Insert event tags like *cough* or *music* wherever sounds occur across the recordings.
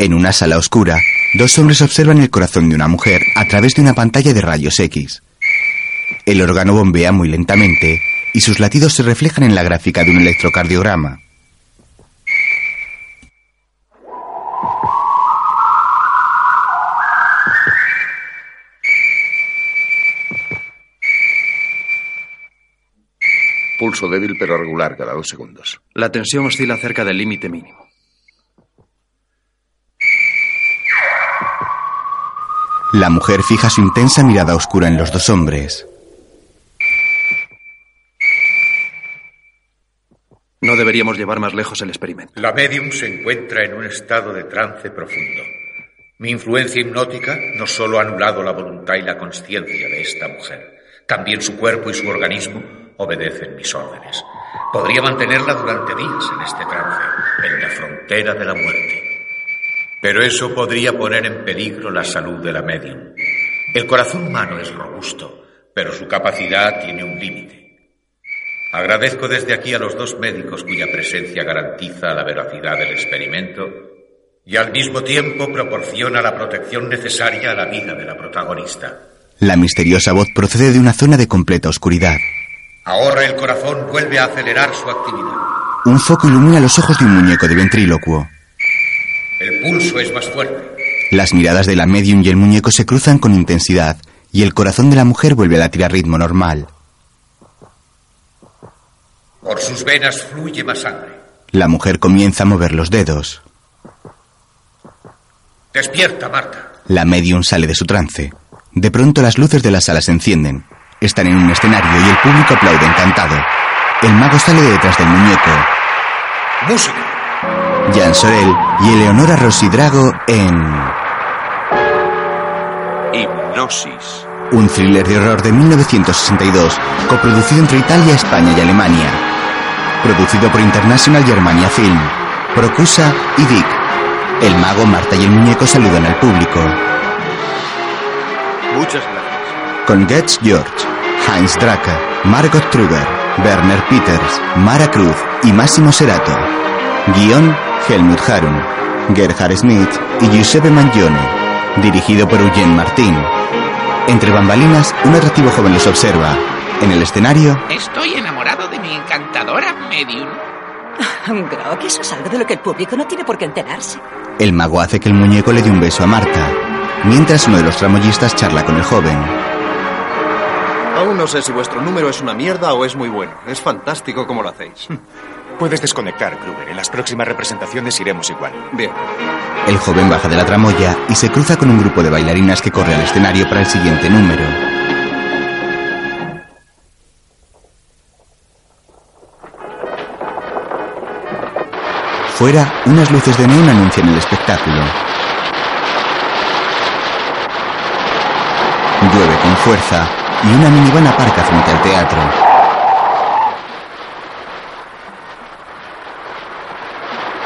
En una sala oscura, dos hombres observan el corazón de una mujer a través de una pantalla de rayos X. El órgano bombea muy lentamente y sus latidos se reflejan en la gráfica de un electrocardiograma. Pulso débil pero regular cada dos segundos. La tensión oscila cerca del límite mínimo. La mujer fija su intensa mirada oscura en los dos hombres. No deberíamos llevar más lejos el experimento. La medium se encuentra en un estado de trance profundo. Mi influencia hipnótica no solo ha anulado la voluntad y la conciencia de esta mujer, también su cuerpo y su organismo obedecen mis órdenes. Podría mantenerla durante días en este trance, en la frontera de la muerte. Pero eso podría poner en peligro la salud de la medium. El corazón humano es robusto, pero su capacidad tiene un límite. Agradezco desde aquí a los dos médicos cuya presencia garantiza la veracidad del experimento y al mismo tiempo proporciona la protección necesaria a la vida de la protagonista. La misteriosa voz procede de una zona de completa oscuridad. Ahora el corazón vuelve a acelerar su actividad. Un foco ilumina los ojos de un muñeco de ventrílocuo. El pulso es más fuerte. Las miradas de la medium y el muñeco se cruzan con intensidad y el corazón de la mujer vuelve a latir a ritmo normal. Por sus venas fluye más sangre. La mujer comienza a mover los dedos. Despierta, Marta. La medium sale de su trance. De pronto las luces de la sala se encienden. Están en un escenario y el público aplaude encantado. El mago sale de detrás del muñeco. Música. Jan Sorel y Eleonora Rossi Drago en Hipnosis. un thriller de horror de 1962, coproducido entre Italia, España y Alemania. Producido por International Germania Film, Procusa y Dick. El mago, Marta y el muñeco saludan al público. Muchas gracias. Con Getz George, Heinz Dracker, Margot Truber, Werner Peters, Mara Cruz y Máximo Serato. Guión, Helmut Harun, Gerhard Smith y Giuseppe Mangione. Dirigido por Eugene Martín. Entre bambalinas, un atractivo joven los observa. En el escenario, Estoy enamorado de mi encantadora medium. *laughs* Grog, eso es algo de lo que el público no tiene por qué enterarse. el mago hace que el muñeco le dé un beso a Marta, mientras uno de los tramoyistas charla con el joven. Aún no sé si vuestro número es una mierda o es muy bueno. Es fantástico como lo hacéis. *laughs* Puedes desconectar, Kruger. En las próximas representaciones iremos igual. Bien. El joven baja de la tramoya y se cruza con un grupo de bailarinas que corre al escenario para el siguiente número. Fuera, unas luces de neón anuncian el espectáculo. Llueve con fuerza y una minivan aparca frente al teatro.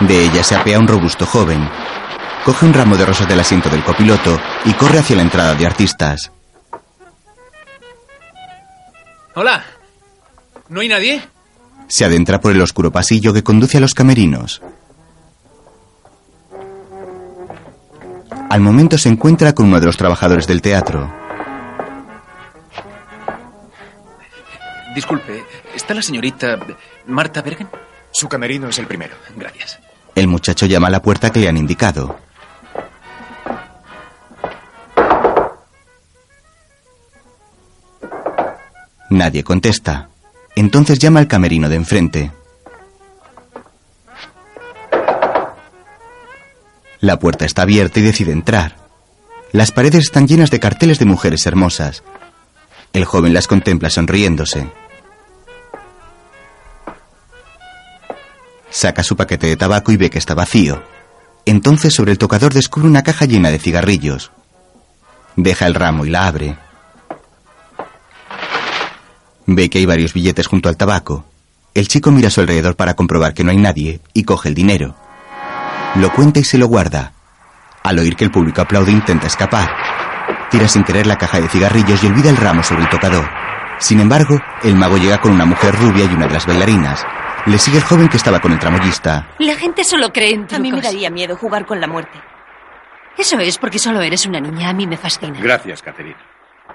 De ella se apea un robusto joven. Coge un ramo de rosas del asiento del copiloto y corre hacia la entrada de artistas. Hola. ¿No hay nadie? Se adentra por el oscuro pasillo que conduce a los camerinos. Al momento se encuentra con uno de los trabajadores del teatro. Disculpe, ¿está la señorita Marta Bergen? Su camerino es el primero. Gracias. El muchacho llama a la puerta que le han indicado. Nadie contesta. Entonces llama al camerino de enfrente. La puerta está abierta y decide entrar. Las paredes están llenas de carteles de mujeres hermosas. El joven las contempla sonriéndose. Saca su paquete de tabaco y ve que está vacío. Entonces sobre el tocador descubre una caja llena de cigarrillos. Deja el ramo y la abre. Ve que hay varios billetes junto al tabaco. El chico mira a su alrededor para comprobar que no hay nadie y coge el dinero. Lo cuenta y se lo guarda. Al oír que el público aplaude intenta escapar. Tira sin querer la caja de cigarrillos y olvida el ramo sobre el tocador. Sin embargo, el mago llega con una mujer rubia y una de las bailarinas. Le sigue el joven que estaba con el tramoyista. La gente solo cree en A mí me trucos. daría miedo jugar con la muerte. Eso es porque solo eres una niña. A mí me fascina. Gracias, Catherine.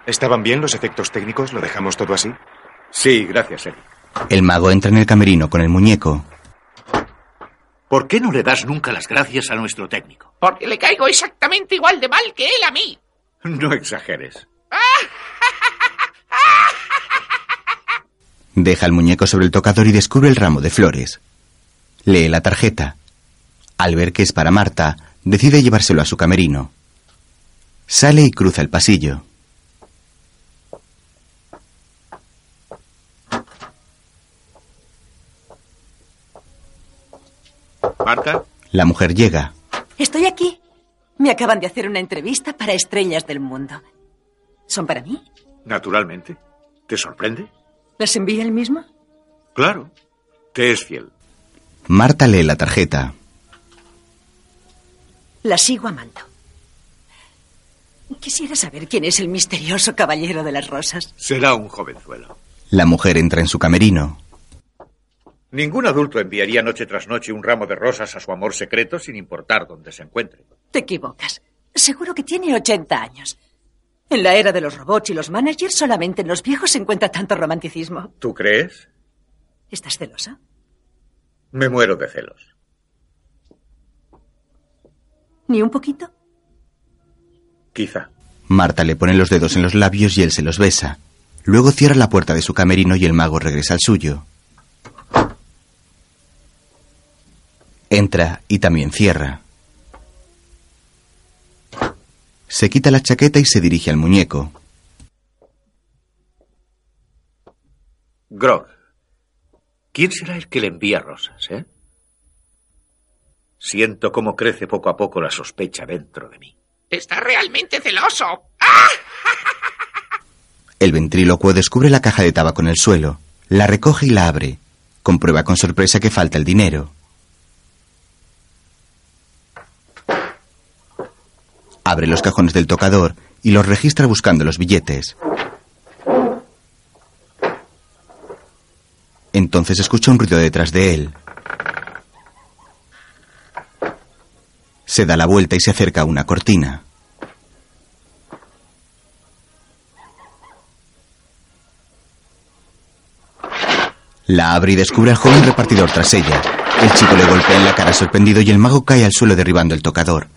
¿Estaban bien los efectos técnicos? ¿Lo dejamos todo así? Sí, gracias, Eric. El mago entra en el camerino con el muñeco. ¿Por qué no le das nunca las gracias a nuestro técnico? Porque le caigo exactamente igual de mal que él a mí. No exageres. Deja el muñeco sobre el tocador y descubre el ramo de flores. Lee la tarjeta. Al ver que es para Marta, decide llevárselo a su camerino. Sale y cruza el pasillo. Marta. La mujer llega. Estoy aquí. Me acaban de hacer una entrevista para estrellas del mundo. ¿Son para mí? Naturalmente. ¿Te sorprende? ¿Las envía él mismo? Claro. Te es fiel. Marta lee la tarjeta. La sigo amando. Quisiera saber quién es el misterioso caballero de las rosas. Será un jovenzuelo. La mujer entra en su camerino. Ningún adulto enviaría noche tras noche un ramo de rosas a su amor secreto sin importar dónde se encuentre. Te equivocas. Seguro que tiene 80 años. En la era de los robots y los managers, solamente en los viejos se encuentra tanto romanticismo. ¿Tú crees? ¿Estás celosa? Me muero de celos. ¿Ni un poquito? Quizá. Marta le pone los dedos en los labios y él se los besa. Luego cierra la puerta de su camerino y el mago regresa al suyo. Entra y también cierra. Se quita la chaqueta y se dirige al muñeco. Grog. ¿Quién será el que le envía rosas, eh? Siento cómo crece poco a poco la sospecha dentro de mí. Está realmente celoso. *laughs* El ventrílocuo descubre la caja de tabaco en el suelo, la recoge y la abre. Comprueba con sorpresa que falta el dinero. Abre los cajones del tocador y los registra buscando los billetes. Entonces escucha un ruido detrás de él. Se da la vuelta y se acerca a una cortina. La abre y descubre al joven repartidor tras ella. El chico le golpea en la cara sorprendido y el mago cae al suelo derribando el tocador.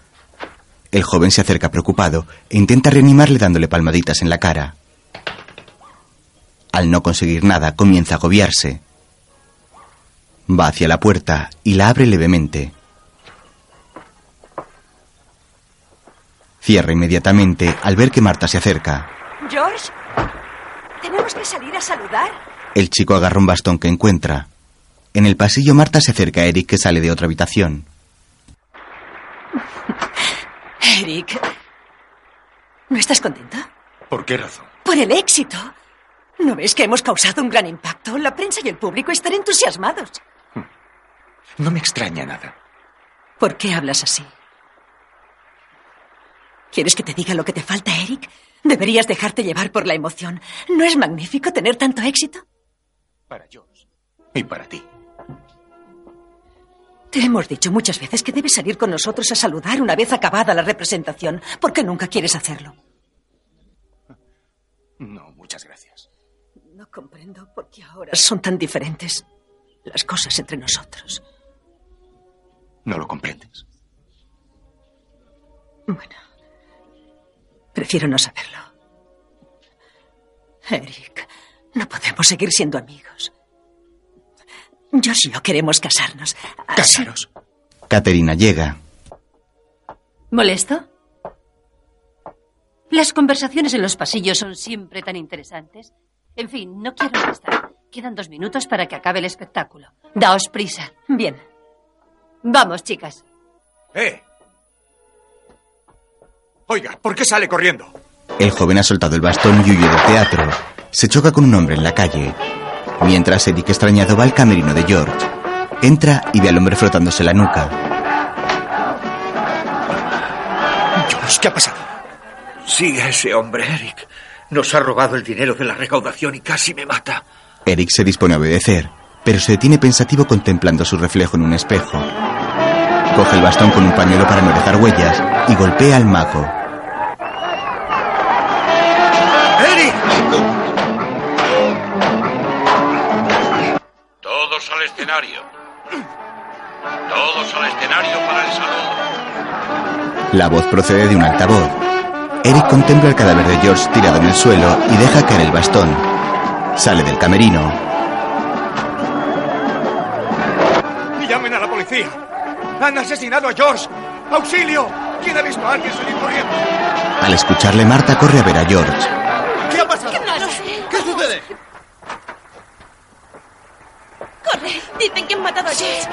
El joven se acerca preocupado e intenta reanimarle dándole palmaditas en la cara. Al no conseguir nada, comienza a agobiarse. Va hacia la puerta y la abre levemente. Cierra inmediatamente al ver que Marta se acerca. George, tenemos que salir a saludar. El chico agarra un bastón que encuentra. En el pasillo Marta se acerca a Eric que sale de otra habitación. Eric, ¿no estás contenta? ¿Por qué razón? Por el éxito. ¿No ves que hemos causado un gran impacto? La prensa y el público están entusiasmados. No me extraña nada. ¿Por qué hablas así? ¿Quieres que te diga lo que te falta, Eric? Deberías dejarte llevar por la emoción. ¿No es magnífico tener tanto éxito? Para George. Y para ti. Te hemos dicho muchas veces que debes salir con nosotros a saludar una vez acabada la representación. ¿Por qué nunca quieres hacerlo? No, muchas gracias. No comprendo por qué ahora son tan diferentes las cosas entre nosotros. No lo comprendes. Bueno, prefiero no saberlo. Eric, no podemos seguir siendo amigos. Yo y yo queremos casarnos. Así- Casaros. Caterina llega. ¿Molesto? Las conversaciones en los pasillos son siempre tan interesantes. En fin, no quiero molestar. Quedan dos minutos para que acabe el espectáculo. Daos prisa. Bien. Vamos, chicas. ¡Eh! Oiga, ¿por qué sale corriendo? El joven ha soltado el bastón y huye del teatro. Se choca con un hombre en la calle. Mientras Eric extrañado va al camerino de George. Entra y ve al hombre frotándose la nuca. George, ¿qué ha pasado? Sigue a ese hombre, Eric. Nos ha robado el dinero de la recaudación y casi me mata. Eric se dispone a obedecer, pero se detiene pensativo contemplando su reflejo en un espejo. coge el bastón con un pañuelo para no dejar huellas y golpea al mago. Escenario. Todos al escenario para el saludo. La voz procede de un altavoz. Eric contempla el cadáver de George tirado en el suelo y deja caer el bastón. Sale del camerino. ¡Llamen a la policía! ¡Han asesinado a George! ¡Auxilio! ¿Quién ha visto a alguien salir corriendo? Al escucharle, Marta corre a ver a George. ¿Qué ha pasado? Sé. ¿Qué sucede? Dicen que han matado a George.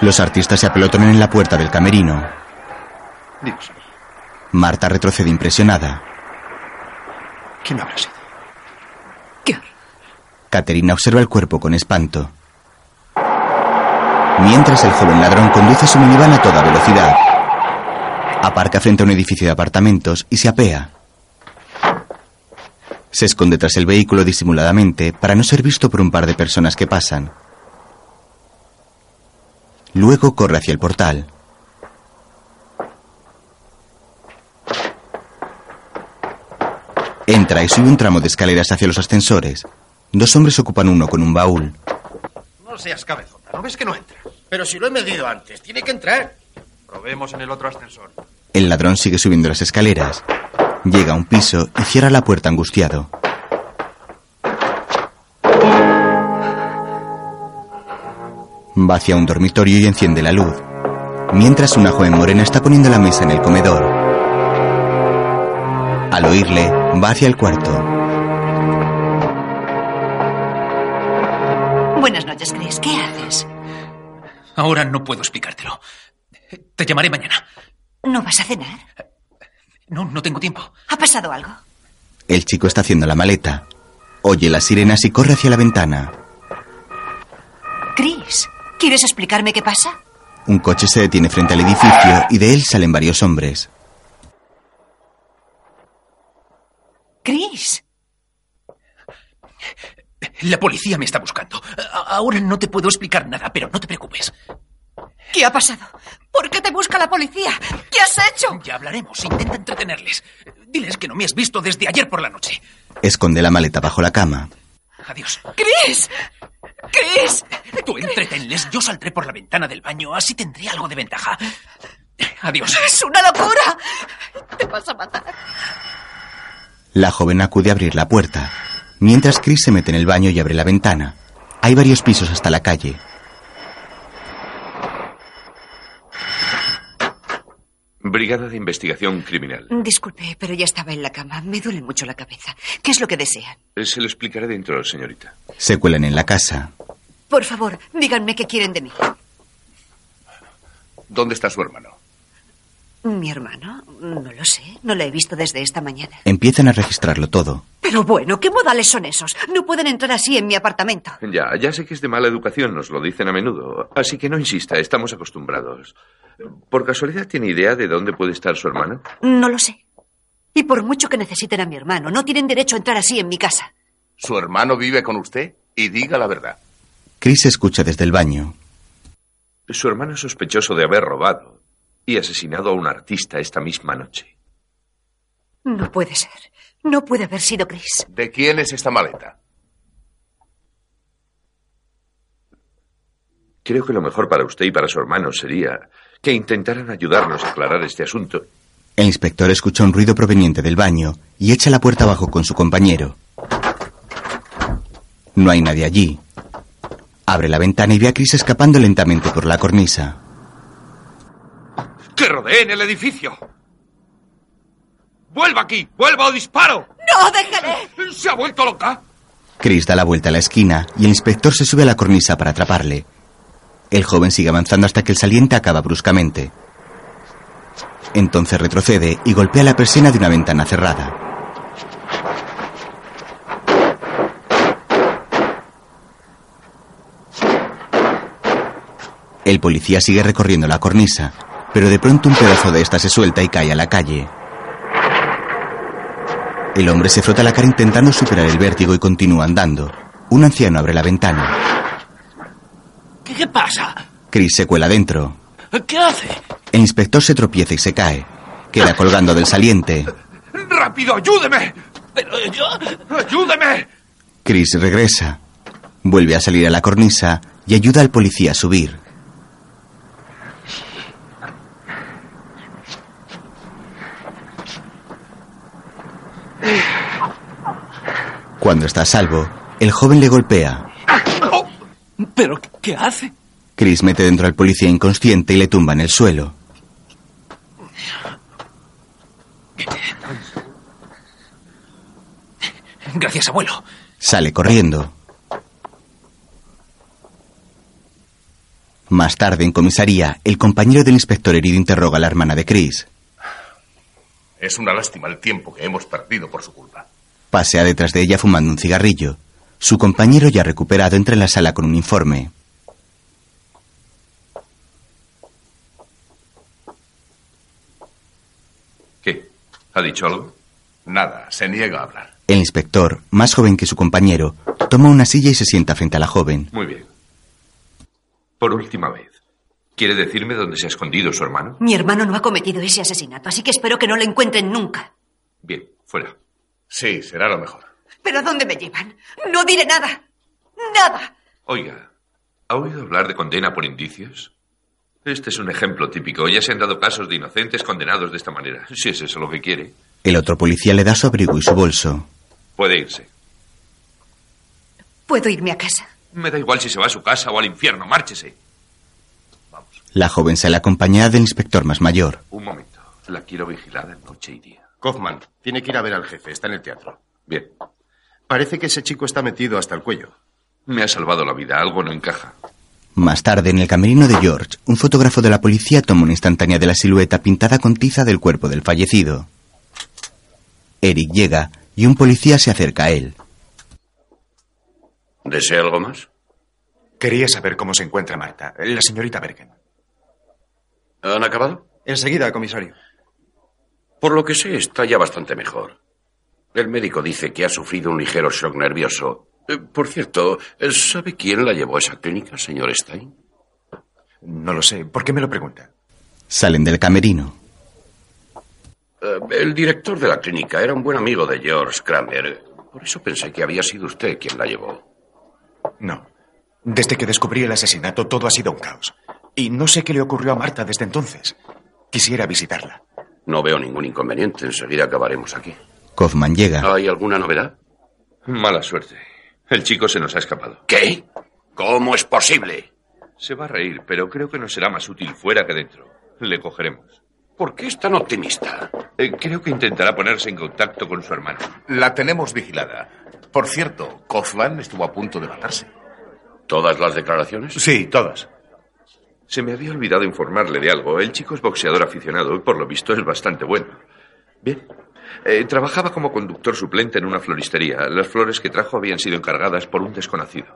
Los artistas se apelotonan en la puerta del camerino. Dios Marta retrocede impresionada. ¿Quién habrá sido? Caterina observa el cuerpo con espanto. Mientras el joven ladrón conduce su minivan a toda velocidad. Aparca frente a un edificio de apartamentos y se apea. Se esconde tras el vehículo disimuladamente para no ser visto por un par de personas que pasan. Luego corre hacia el portal. Entra y sube un tramo de escaleras hacia los ascensores. Dos hombres ocupan uno con un baúl. No seas cabezota. ¿No ves que no entra? Pero si lo he medido antes, tiene que entrar. Probemos en el otro ascensor. El ladrón sigue subiendo las escaleras. Llega a un piso y cierra la puerta angustiado. Va hacia un dormitorio y enciende la luz. Mientras una joven morena está poniendo la mesa en el comedor. Al oírle, va hacia el cuarto. Buenas noches, Chris. ¿Qué haces? Ahora no puedo explicártelo. Te llamaré mañana. ¿No vas a cenar? No, no tengo tiempo. ¿Ha pasado algo? El chico está haciendo la maleta. Oye las sirenas y corre hacia la ventana. Chris, ¿quieres explicarme qué pasa? Un coche se detiene frente al edificio y de él salen varios hombres. Chris. La policía me está buscando. Ahora no te puedo explicar nada, pero no te preocupes. ¿Qué ha pasado? ¿Por qué te busca la policía? ¿Qué has hecho? Ya hablaremos. Intenta entretenerles. Diles que no me has visto desde ayer por la noche. Esconde la maleta bajo la cama. Adiós. ¡Chris! ¡Chris! Tú entretenles. Yo saldré por la ventana del baño. Así tendré algo de ventaja. Adiós. ¡Es una locura! Te vas a matar. La joven acude a abrir la puerta. Mientras Chris se mete en el baño y abre la ventana. Hay varios pisos hasta la calle. Brigada de Investigación Criminal. Disculpe, pero ya estaba en la cama. Me duele mucho la cabeza. ¿Qué es lo que desean? Se lo explicaré dentro, señorita. Se cuelan en la casa. Por favor, díganme qué quieren de mí. ¿Dónde está su hermano? ¿Mi hermano? No lo sé. No lo he visto desde esta mañana. Empiezan a registrarlo todo. Pero bueno, ¿qué modales son esos? No pueden entrar así en mi apartamento. Ya, ya sé que es de mala educación, nos lo dicen a menudo. Así que no insista, estamos acostumbrados. ¿Por casualidad tiene idea de dónde puede estar su hermano? No lo sé. Y por mucho que necesiten a mi hermano, no tienen derecho a entrar así en mi casa. ¿Su hermano vive con usted? Y diga la verdad. Chris escucha desde el baño. Su hermano es sospechoso de haber robado y asesinado a un artista esta misma noche. No puede ser. No puede haber sido Chris. ¿De quién es esta maleta? Creo que lo mejor para usted y para su hermano sería que intentaran ayudarnos a aclarar este asunto. El inspector escucha un ruido proveniente del baño y echa la puerta abajo con su compañero. No hay nadie allí. Abre la ventana y ve a Chris escapando lentamente por la cornisa. ¡Que rodeen el edificio! ¡Vuelva aquí! ¡Vuelva o disparo! ¡No, déjale! ¿Se ha vuelto loca? Chris da la vuelta a la esquina y el inspector se sube a la cornisa para atraparle. El joven sigue avanzando hasta que el saliente acaba bruscamente. Entonces retrocede y golpea la persiana de una ventana cerrada. El policía sigue recorriendo la cornisa, pero de pronto un pedazo de esta se suelta y cae a la calle. El hombre se frota la cara intentando superar el vértigo y continúa andando. Un anciano abre la ventana. ¿Qué, qué pasa? Chris se cuela dentro. ¿Qué hace? El inspector se tropieza y se cae. Queda colgando del saliente. ¡Rápido, ayúdeme! Pero yo... ¡Ayúdeme! Chris regresa. Vuelve a salir a la cornisa y ayuda al policía a subir. Cuando está a salvo, el joven le golpea. ¿Pero qué hace? Chris mete dentro al policía inconsciente y le tumba en el suelo. Gracias, abuelo. Sale corriendo. Más tarde, en comisaría, el compañero del inspector herido interroga a la hermana de Chris. Es una lástima el tiempo que hemos perdido por su culpa. Pasea detrás de ella fumando un cigarrillo. Su compañero, ya recuperado, entra en la sala con un informe. ¿Qué? ¿Ha dicho algo? Nada, se niega a hablar. El inspector, más joven que su compañero, toma una silla y se sienta frente a la joven. Muy bien. Por última vez. ¿Quiere decirme dónde se ha escondido su hermano? Mi hermano no ha cometido ese asesinato, así que espero que no lo encuentren nunca. Bien, fuera. Sí, será lo mejor. ¿Pero a dónde me llevan? No diré nada. Nada. Oiga, ¿ha oído hablar de condena por indicios? Este es un ejemplo típico. Ya se han dado casos de inocentes condenados de esta manera. Si es eso lo que quiere. El otro policía le da su abrigo y su bolso. Puede irse. Puedo irme a casa. Me da igual si se va a su casa o al infierno. Márchese. La joven sale acompañada del inspector más mayor. Un momento. La quiero vigilada noche y día. Kaufman, tiene que ir a ver al jefe. Está en el teatro. Bien. Parece que ese chico está metido hasta el cuello. Me ha salvado la vida. Algo no encaja. Más tarde, en el camerino de George, un fotógrafo de la policía toma una instantánea de la silueta pintada con tiza del cuerpo del fallecido. Eric llega y un policía se acerca a él. ¿Desea algo más? Quería saber cómo se encuentra Marta, la señorita Bergen. ¿Han acabado? Enseguida, comisario. Por lo que sé, está ya bastante mejor. El médico dice que ha sufrido un ligero shock nervioso. Eh, por cierto, ¿sabe quién la llevó a esa clínica, señor Stein? No lo sé. ¿Por qué me lo pregunta? Salen del camerino. Eh, el director de la clínica era un buen amigo de George Kramer. Por eso pensé que había sido usted quien la llevó. No. Desde que descubrí el asesinato, todo ha sido un caos. Y no sé qué le ocurrió a Marta desde entonces. Quisiera visitarla. No veo ningún inconveniente. Enseguida acabaremos aquí. Kaufman llega. ¿Hay alguna novedad? Mala suerte. El chico se nos ha escapado. ¿Qué? ¿Cómo es posible? Se va a reír, pero creo que nos será más útil fuera que dentro. Le cogeremos. ¿Por qué es tan optimista? Eh, creo que intentará ponerse en contacto con su hermano. La tenemos vigilada. Por cierto, Kaufman estuvo a punto de matarse. ¿Todas las declaraciones? Sí, todas. Se me había olvidado informarle de algo. El chico es boxeador aficionado y por lo visto es bastante bueno. Bien. Eh, trabajaba como conductor suplente en una floristería. Las flores que trajo habían sido encargadas por un desconocido.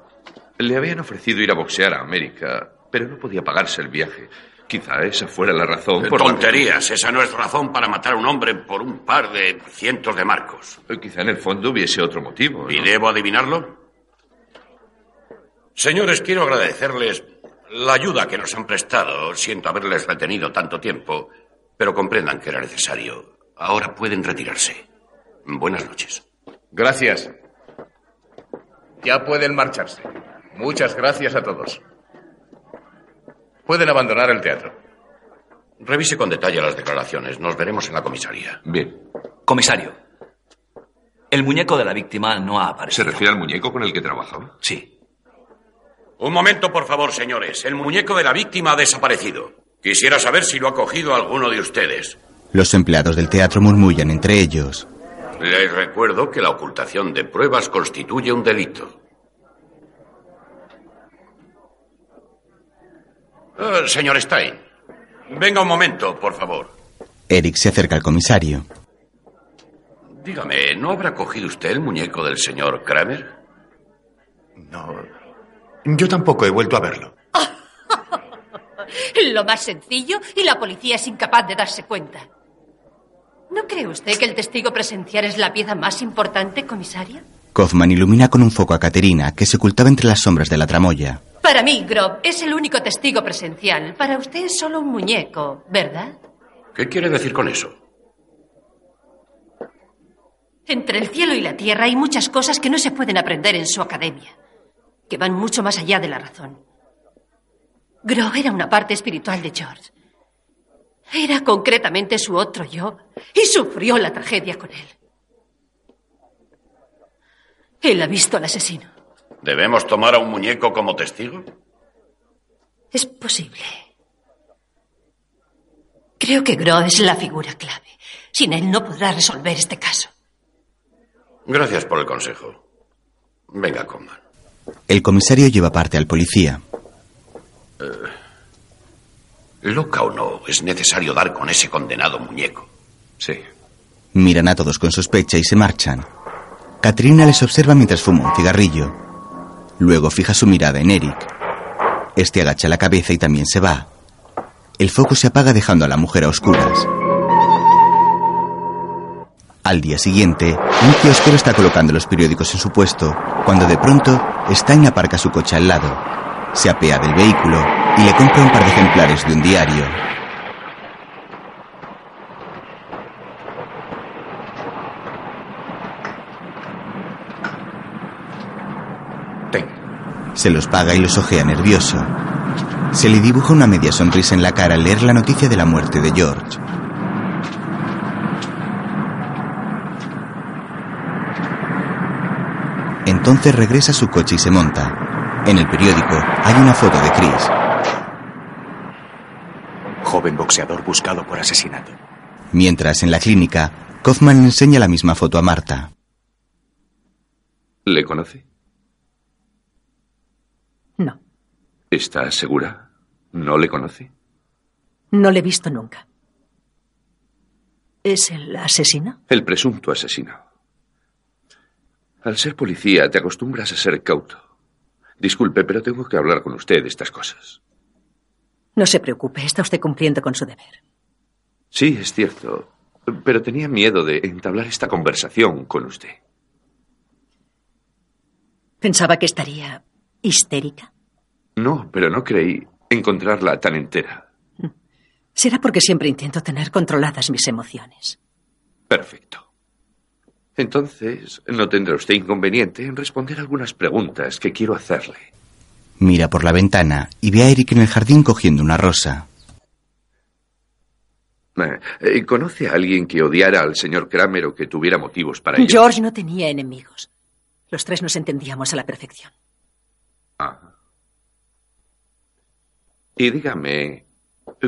Le habían ofrecido ir a boxear a América, pero no podía pagarse el viaje. Quizá esa fuera la razón por Tonterías. Esa no es razón para matar a un hombre por un par de cientos de marcos. Que... Quizá en el fondo hubiese otro motivo. ¿no? ¿Y debo adivinarlo? Señores, quiero agradecerles la ayuda que nos han prestado. Siento haberles retenido tanto tiempo, pero comprendan que era necesario. Ahora pueden retirarse. Buenas noches. Gracias. Ya pueden marcharse. Muchas gracias a todos. Pueden abandonar el teatro. Revise con detalle las declaraciones. Nos veremos en la comisaría. Bien. Comisario, el muñeco de la víctima no ha aparecido. ¿Se refiere al muñeco con el que trabajaba? Sí. Un momento, por favor, señores. El muñeco de la víctima ha desaparecido. Quisiera saber si lo ha cogido alguno de ustedes. Los empleados del teatro murmullan entre ellos. Les recuerdo que la ocultación de pruebas constituye un delito. Uh, señor Stein, venga un momento, por favor. Eric se acerca al comisario. Dígame, ¿no habrá cogido usted el muñeco del señor Kramer? No. Yo tampoco he vuelto a verlo. *laughs* Lo más sencillo y la policía es incapaz de darse cuenta. ¿No cree usted que el testigo presencial es la pieza más importante, comisaria? Kaufman ilumina con un foco a Caterina, que se ocultaba entre las sombras de la tramoya. Para mí, Grob es el único testigo presencial. Para usted es solo un muñeco, ¿verdad? ¿Qué quiere decir con eso? Entre el cielo y la tierra hay muchas cosas que no se pueden aprender en su academia, que van mucho más allá de la razón. Grob era una parte espiritual de George. Era concretamente su otro yo y sufrió la tragedia con él. Él ha visto al asesino. ¿Debemos tomar a un muñeco como testigo? Es posible. Creo que Gro es la figura clave. Sin él no podrá resolver este caso. Gracias por el consejo. Venga, Coman. El comisario lleva parte al policía. Eh, loca o no, es necesario dar con ese condenado muñeco. Sí. Miran a todos con sospecha y se marchan. Katrina les observa mientras fuma un cigarrillo. Luego fija su mirada en Eric. Este agacha la cabeza y también se va. El foco se apaga dejando a la mujer a oscuras. Al día siguiente, un kiosquero está colocando los periódicos en su puesto cuando de pronto Stein aparca su coche al lado. Se apea del vehículo y le compra un par de ejemplares de un diario. Se los paga y los ojea nervioso. Se le dibuja una media sonrisa en la cara al leer la noticia de la muerte de George. Entonces regresa a su coche y se monta. En el periódico hay una foto de Chris. Joven boxeador buscado por asesinato. Mientras, en la clínica, Kaufman le enseña la misma foto a Marta. ¿Le conoce? No. ¿Está segura? ¿No le conoce? No le he visto nunca. ¿Es el asesino? El presunto asesino. Al ser policía te acostumbras a ser cauto. Disculpe, pero tengo que hablar con usted de estas cosas. No se preocupe, está usted cumpliendo con su deber. Sí, es cierto. Pero tenía miedo de entablar esta conversación con usted. Pensaba que estaría histérica. No, pero no creí encontrarla tan entera. Será porque siempre intento tener controladas mis emociones. Perfecto. Entonces, no tendrá usted inconveniente en responder algunas preguntas que quiero hacerle. Mira por la ventana y ve a Eric en el jardín cogiendo una rosa. Eh, ¿Conoce a alguien que odiara al señor Kramer o que tuviera motivos para ello? George no tenía enemigos. Los tres nos entendíamos a la perfección. Ah. Y dígame,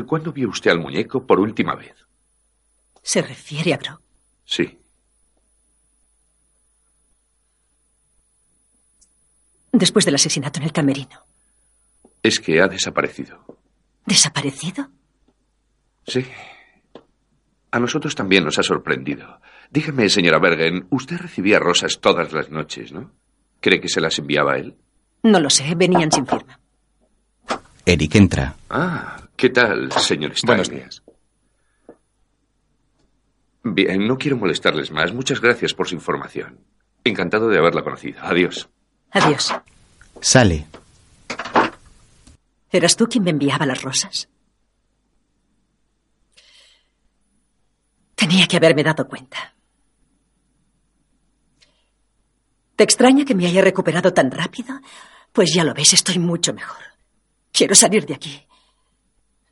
¿cuándo vio usted al muñeco por última vez? ¿Se refiere a Gro? Sí. Después del asesinato en el camerino. Es que ha desaparecido. ¿Desaparecido? Sí. A nosotros también nos ha sorprendido. Dígame, señora Bergen, usted recibía rosas todas las noches, ¿no? ¿Cree que se las enviaba él? No lo sé, venían sin firma. Eric entra. Ah, ¿qué tal, señor Stein? Buenos días. Bien, no quiero molestarles más. Muchas gracias por su información. Encantado de haberla conocido. Adiós. Adiós. Sale. ¿Eras tú quien me enviaba las rosas? Tenía que haberme dado cuenta. ¿Te extraña que me haya recuperado tan rápido? Pues ya lo ves, estoy mucho mejor. Quiero salir de aquí.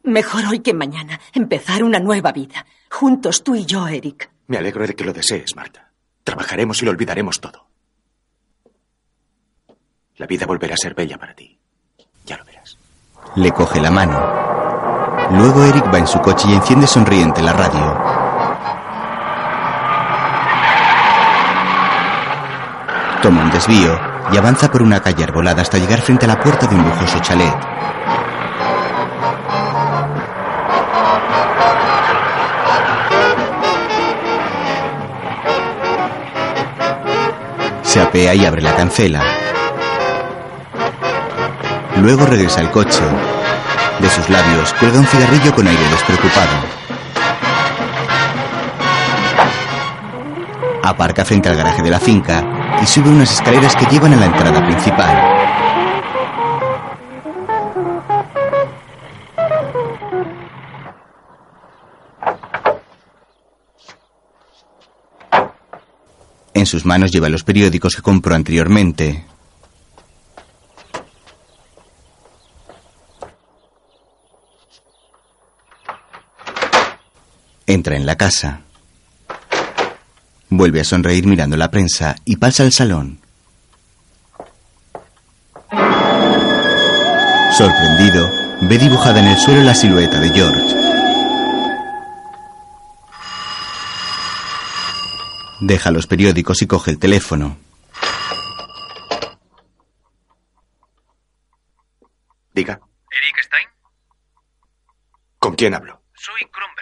Mejor hoy que mañana. Empezar una nueva vida. Juntos, tú y yo, Eric. Me alegro de que lo desees, Marta. Trabajaremos y lo olvidaremos todo. La vida volverá a ser bella para ti. Ya lo verás. Le coge la mano. Luego Eric va en su coche y enciende sonriente la radio. Toma un desvío y avanza por una calle arbolada hasta llegar frente a la puerta de un lujoso chalet. Se apea y abre la cancela. Luego regresa al coche. De sus labios cuelga un cigarrillo con aire despreocupado. Aparca frente al garaje de la finca y sube unas escaleras que llevan a la entrada principal. En sus manos lleva los periódicos que compró anteriormente. Entra en la casa. Vuelve a sonreír mirando la prensa y pasa al salón. Sorprendido, ve dibujada en el suelo la silueta de George. Deja los periódicos y coge el teléfono. Diga, ¿Eric Stein? ¿con quién hablo? Soy Kronberger,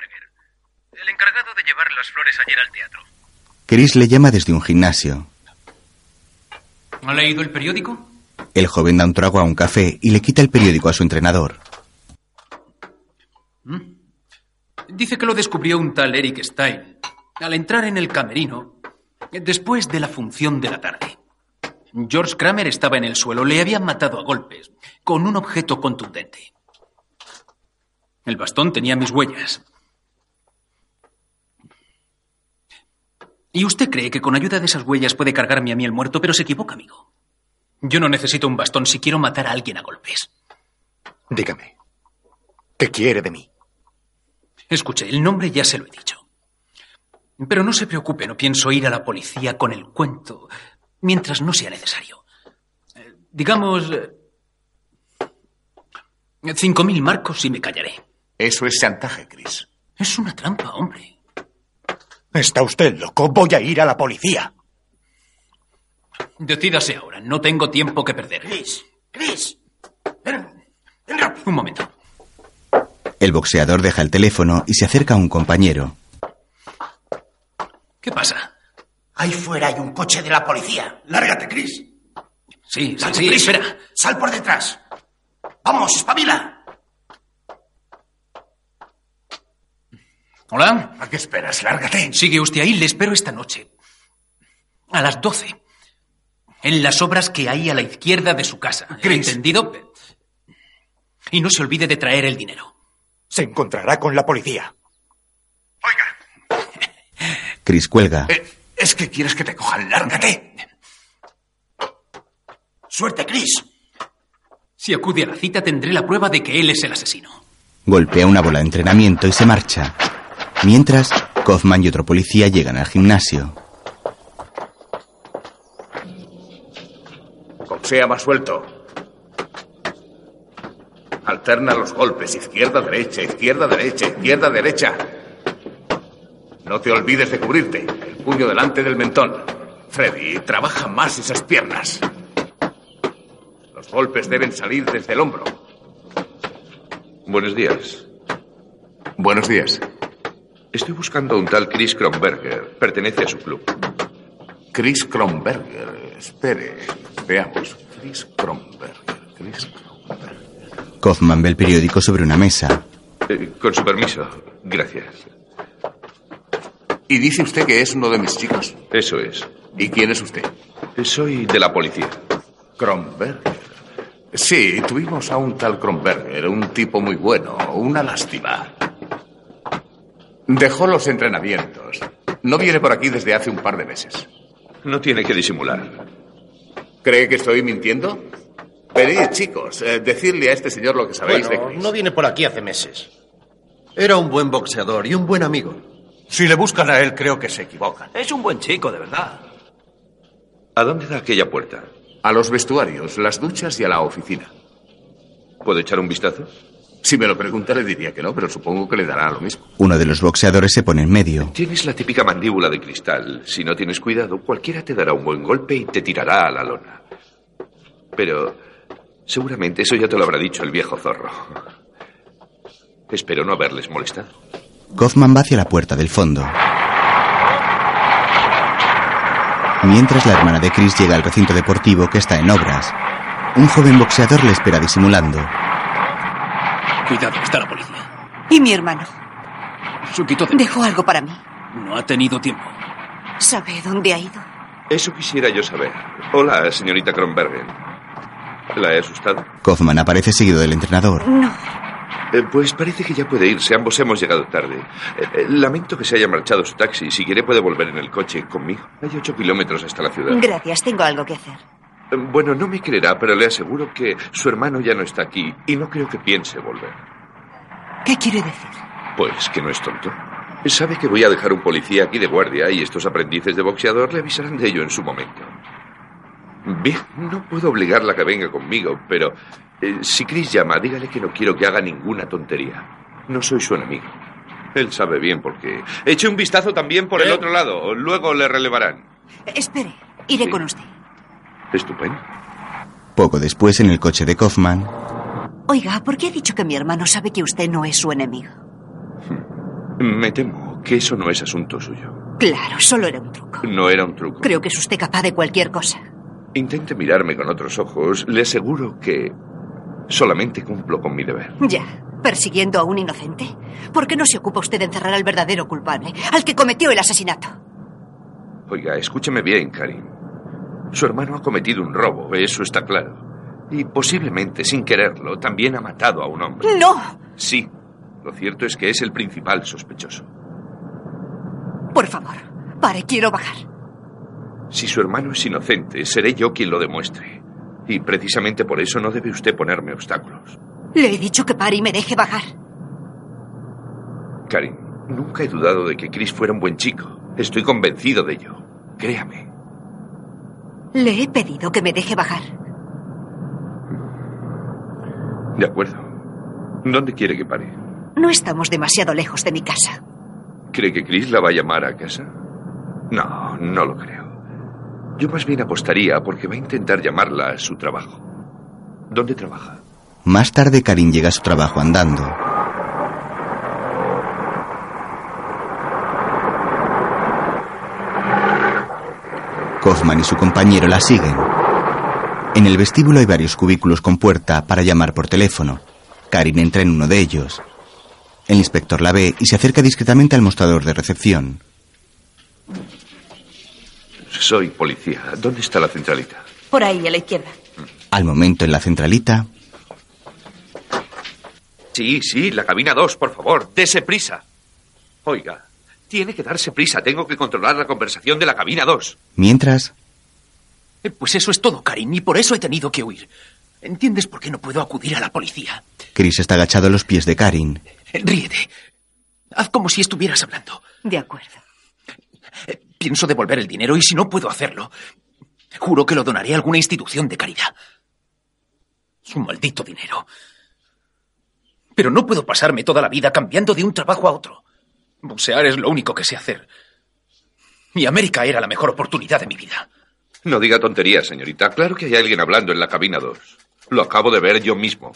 el encargado de llevar las flores ayer al teatro. Chris le llama desde un gimnasio. ¿Ha leído el periódico? El joven da un trago a un café y le quita el periódico a su entrenador. Dice que lo descubrió un tal Eric Stein al entrar en el camerino después de la función de la tarde. George Kramer estaba en el suelo, le habían matado a golpes con un objeto contundente. El bastón tenía mis huellas. Y usted cree que con ayuda de esas huellas puede cargarme a mí el muerto, pero se equivoca, amigo. Yo no necesito un bastón si quiero matar a alguien a golpes. Dígame, ¿qué quiere de mí? Escuche, el nombre ya se lo he dicho. Pero no se preocupe, no pienso ir a la policía con el cuento mientras no sea necesario. Eh, digamos... eh, Cinco mil marcos y me callaré. Eso es chantaje, Chris. Es una trampa, hombre. ¿Está usted loco? Voy a ir a la policía. Decídase ahora, no tengo tiempo que perder. Chris, Chris. Un momento. El boxeador deja el teléfono y se acerca a un compañero. ¿Qué pasa? Ahí fuera hay un coche de la policía. Lárgate, Chris. Sí, sí, Sal, sí, Chris. espera. Sal por detrás. Vamos, espabila. Hola. ¿A qué esperas? Lárgate. Sigue usted ahí, le espero esta noche. A las doce. En las obras que hay a la izquierda de su casa. ¿Entendido? Y no se olvide de traer el dinero. Se encontrará con la policía. *laughs* Chris cuelga. Es que quieres que te cojan. Lárgate. Suerte, Chris. Si acude a la cita tendré la prueba de que él es el asesino. Golpea una bola de entrenamiento y se marcha. Mientras, Kaufman y otro policía llegan al gimnasio. Boxea más suelto. Alterna los golpes. Izquierda, derecha, izquierda, derecha, izquierda, derecha. No te olvides de cubrirte. El puño delante del mentón. Freddy, trabaja más esas piernas. Los golpes deben salir desde el hombro. Buenos días. Buenos días. Estoy buscando a un tal Chris Kronberger. Pertenece a su club. Chris Kronberger. Espere, veamos. Chris Kronberger. Chris Kronberger. Kaufman ve el periódico sobre una mesa. Eh, con su permiso. Gracias. ¿Y dice usted que es uno de mis chicos? Eso es. ¿Y quién es usted? Soy de la policía. Kronberger. Sí, tuvimos a un tal Kronberger, un tipo muy bueno, una lástima. Dejó los entrenamientos. No viene por aquí desde hace un par de meses. No tiene que disimular. ¿Cree que estoy mintiendo? Venid, chicos, eh, decirle a este señor lo que sabéis Bueno, de Chris. no viene por aquí hace meses. Era un buen boxeador y un buen amigo. Si le buscan a él, creo que se equivocan. Es un buen chico, de verdad. ¿A dónde da aquella puerta? A los vestuarios, las duchas y a la oficina. ¿Puedo echar un vistazo? Si me lo pregunta le diría que no, pero supongo que le dará lo mismo. Uno de los boxeadores se pone en medio. Tienes la típica mandíbula de cristal. Si no tienes cuidado, cualquiera te dará un buen golpe y te tirará a la lona. Pero seguramente eso ya te lo habrá dicho el viejo zorro. Espero no haberles molestado. Kaufman va hacia la puerta del fondo. Mientras la hermana de Chris llega al recinto deportivo que está en obras. Un joven boxeador le espera disimulando. Cuidado, está la policía. ¿Y mi hermano? Su de... Dejó algo para mí. No ha tenido tiempo. ¿Sabe dónde ha ido? Eso quisiera yo saber. Hola, señorita Kronbergen. ¿La he asustado? Kaufman aparece seguido del entrenador. No. Eh, pues parece que ya puede irse. Ambos hemos llegado tarde. Eh, eh, lamento que se haya marchado su taxi. Si quiere puede volver en el coche conmigo. Hay ocho kilómetros hasta la ciudad. Gracias, tengo algo que hacer. Eh, Bueno, no me creerá, pero le aseguro que su hermano ya no está aquí y no creo que piense volver. ¿Qué quiere decir? Pues que no es tonto. Sabe que voy a dejar un policía aquí de guardia y estos aprendices de boxeador le avisarán de ello en su momento. Bien, no puedo obligarla a que venga conmigo, pero eh, si Chris llama, dígale que no quiero que haga ninguna tontería. No soy su enemigo. Él sabe bien por qué. Eche un vistazo también por el otro lado. Luego le relevarán. Espere, iré con usted. Estupendo. Poco después, en el coche de Kaufman, Oiga, ¿por qué ha dicho que mi hermano sabe que usted no es su enemigo? Me temo que eso no es asunto suyo. Claro, solo era un truco. No era un truco. Creo que es usted capaz de cualquier cosa. Intente mirarme con otros ojos. Le aseguro que solamente cumplo con mi deber. Ya, persiguiendo a un inocente. ¿Por qué no se ocupa usted de encerrar al verdadero culpable, al que cometió el asesinato? Oiga, escúcheme bien, Karim. Su hermano ha cometido un robo, eso está claro. Y posiblemente, sin quererlo, también ha matado a un hombre. ¡No! Sí. Lo cierto es que es el principal sospechoso. Por favor, pare, quiero bajar. Si su hermano es inocente, seré yo quien lo demuestre. Y precisamente por eso no debe usted ponerme obstáculos. Le he dicho que pare y me deje bajar. Karim, nunca he dudado de que Chris fuera un buen chico. Estoy convencido de ello. Créame. Le he pedido que me deje bajar. De acuerdo. ¿Dónde quiere que pare? No estamos demasiado lejos de mi casa. ¿Cree que Chris la va a llamar a casa? No, no lo creo. Yo más bien apostaría porque va a intentar llamarla a su trabajo. ¿Dónde trabaja? más tarde Karin llega a su trabajo andando. Kaufman y su compañero la siguen. En el vestíbulo hay varios cubículos con puerta para llamar por teléfono. Karin entra en uno de ellos. El inspector la ve y se acerca discretamente al mostrador de recepción. Soy policía. ¿Dónde está la centralita? Por ahí, a la izquierda. Al momento en la centralita, Sí, sí, la cabina 2, por favor. Dese prisa. Oiga, tiene que darse prisa. Tengo que controlar la conversación de la cabina 2. mientras, Eh, Pues eso es todo, Karin, y por eso he tenido que huir. ¿Entiendes por qué no puedo acudir a la policía? Chris está agachado a los pies de Karin. Eh, Ríete. Haz como si estuvieras hablando. De acuerdo. Eh, Pienso devolver el dinero y si no puedo hacerlo, juro que lo donaré a alguna institución de caridad. Es un maldito dinero. Pero no puedo pasarme toda la vida cambiando de un trabajo a otro. Boxear es lo único que sé hacer. Y América era la mejor oportunidad de mi vida. No diga tonterías, señorita. Claro que hay alguien hablando en la cabina 2. Lo acabo de ver yo mismo.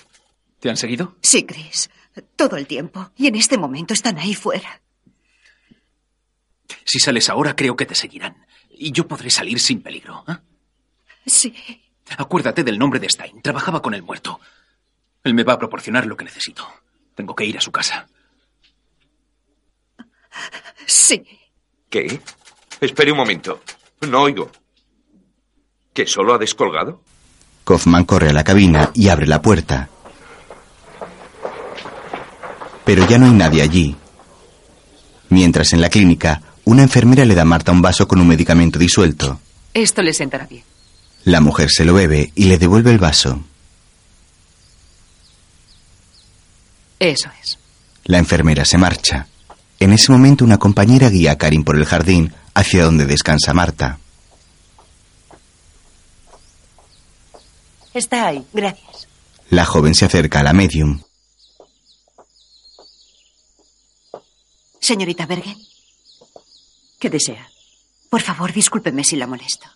¿Te han seguido? Sí, Chris. Todo el tiempo. Y en este momento están ahí fuera. Si sales ahora, creo que te seguirán. Y yo podré salir sin peligro. ¿eh? Sí. Acuérdate del nombre de Stein. Trabajaba con el muerto. Él me va a proporcionar lo que necesito. Tengo que ir a su casa. Sí. ¿Qué? Espere un momento. No oigo. ¿Que solo ha descolgado? Kaufman corre a la cabina y abre la puerta. Pero ya no hay nadie allí. Mientras en la clínica, una enfermera le da a Marta un vaso con un medicamento disuelto. Esto le sentará bien. La mujer se lo bebe y le devuelve el vaso. Eso es. La enfermera se marcha. En ese momento una compañera guía a Karin por el jardín hacia donde descansa Marta. Está ahí. Gracias. La joven se acerca a la medium. Señorita Bergen, ¿Qué desea? por favor, discúlpeme si la molesto.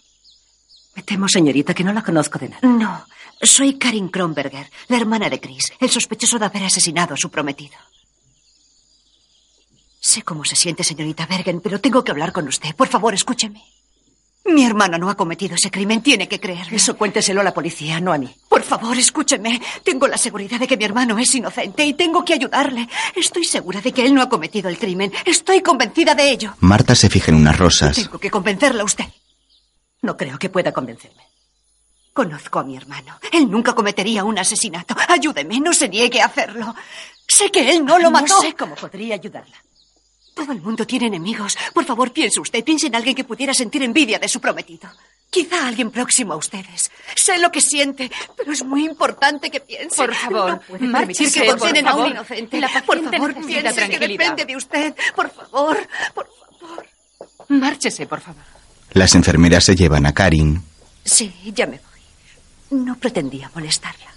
Me temo, señorita, que no la conozco de nada. No, soy Karin Kronberger, la hermana de Chris, el sospechoso de haber asesinado a su prometido. Sé cómo se siente, señorita Bergen, pero tengo que hablar con usted. Por favor, escúcheme. Mi hermano no ha cometido ese crimen, tiene que creerlo. Eso cuénteselo a la policía, no a mí. Por favor, escúcheme. Tengo la seguridad de que mi hermano es inocente y tengo que ayudarle. Estoy segura de que él no ha cometido el crimen. Estoy convencida de ello. Marta se fija en unas rosas. Tengo que convencerla a usted. No creo que pueda convencerme. Conozco a mi hermano. Él nunca cometería un asesinato. Ayúdeme, no se niegue a hacerlo. Sé que él no lo mató. No sé cómo podría ayudarla. Todo el mundo tiene enemigos. Por favor, piense usted. Piense en alguien que pudiera sentir envidia de su prometido. Quizá alguien próximo a ustedes. Sé lo que siente, pero es muy importante que piense. Por favor, no puede permitir que por condenen a un favor. inocente. La por favor, piense que depende de usted. Por favor, por favor. Márchese, por favor. Las enfermeras se llevan a Karin. Sí, ya me voy. No pretendía molestarla.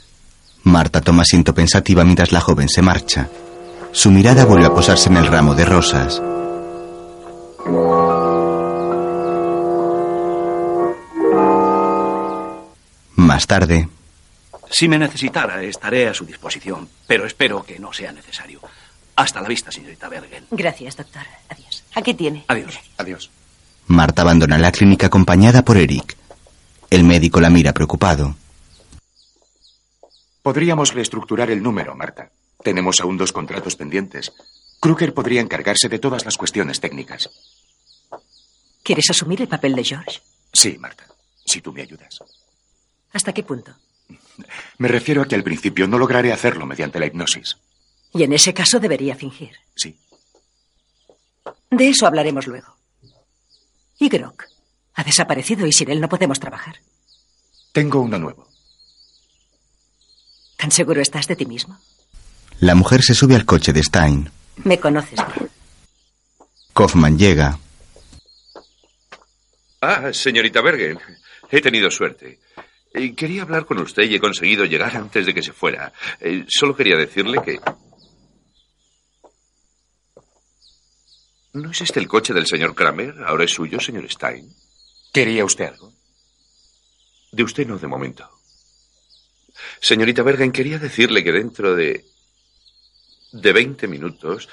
Marta toma asiento pensativa mientras la joven se marcha. Su mirada vuelve a posarse en el ramo de rosas. Más tarde, Si me necesitara, estaré a su disposición, pero espero que no sea necesario. Hasta la vista, señorita Bergen. Gracias, doctor. Adiós. Aquí tiene. Adiós. Adiós. Marta abandona la clínica acompañada por Eric. El médico la mira preocupado. Podríamos reestructurar el número, Marta. Tenemos aún dos contratos pendientes. Kruger podría encargarse de todas las cuestiones técnicas. ¿Quieres asumir el papel de George? Sí, Marta. Si tú me ayudas. ¿Hasta qué punto? Me refiero a que al principio no lograré hacerlo mediante la hipnosis. Y en ese caso debería fingir. Sí. De eso hablaremos luego. Y Grok. Ha desaparecido y sin él no podemos trabajar. Tengo uno nuevo. ¿Tan seguro estás de ti mismo? La mujer se sube al coche de Stein. Me conoces bien. Kaufman llega. Ah, señorita Bergen, he tenido suerte. Eh, quería hablar con usted y he conseguido llegar antes de que se fuera. Eh, solo quería decirle que... ¿No es este el coche del señor Kramer? ¿Ahora es suyo, señor Stein? ¿Quería usted algo? De usted no, de momento. Señorita Bergen, quería decirle que dentro de... de 20 minutos,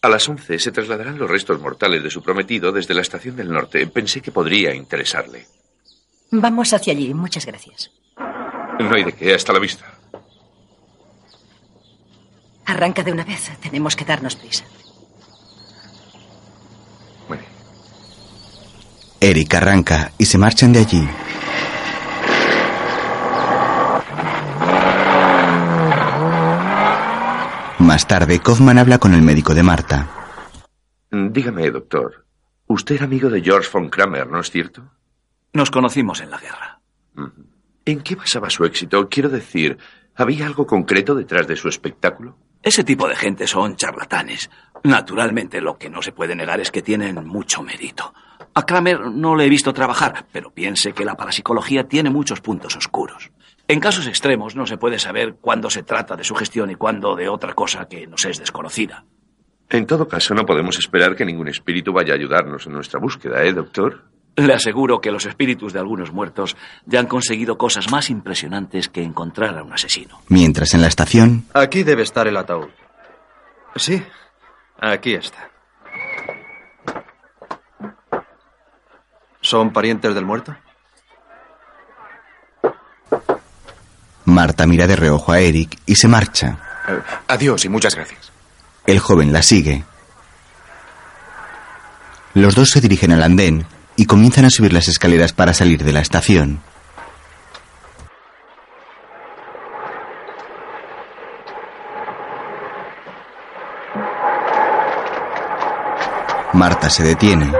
a las 11 se trasladarán los restos mortales de su prometido desde la estación del norte. Pensé que podría interesarle. Vamos hacia allí. Muchas gracias. No hay de qué, hasta la vista. Arranca de una vez. Tenemos que darnos prisa. Eric arranca y se marchan de allí. Más tarde, Kaufman habla con el médico de Marta. Dígame, doctor. Usted era amigo de George von Kramer, ¿no es cierto? Nos conocimos en la guerra. ¿En qué basaba su éxito? Quiero decir, ¿había algo concreto detrás de su espectáculo? Ese tipo de gente son charlatanes. Naturalmente, lo que no se puede negar es que tienen mucho mérito. A Kramer no le he visto trabajar, pero piense que la parapsicología tiene muchos puntos oscuros. En casos extremos no se puede saber cuándo se trata de su gestión y cuándo de otra cosa que nos es desconocida. En todo caso, no podemos esperar que ningún espíritu vaya a ayudarnos en nuestra búsqueda, ¿eh, doctor? Le aseguro que los espíritus de algunos muertos ya han conseguido cosas más impresionantes que encontrar a un asesino. Mientras en la estación, Aquí debe estar el ataúd. Sí, aquí está. ¿Son parientes del muerto? Marta mira de reojo a Eric y se marcha. Eh, adiós y muchas gracias. El joven la sigue. Los dos se dirigen al andén y comienzan a subir las escaleras para salir de la estación. Marta se detiene.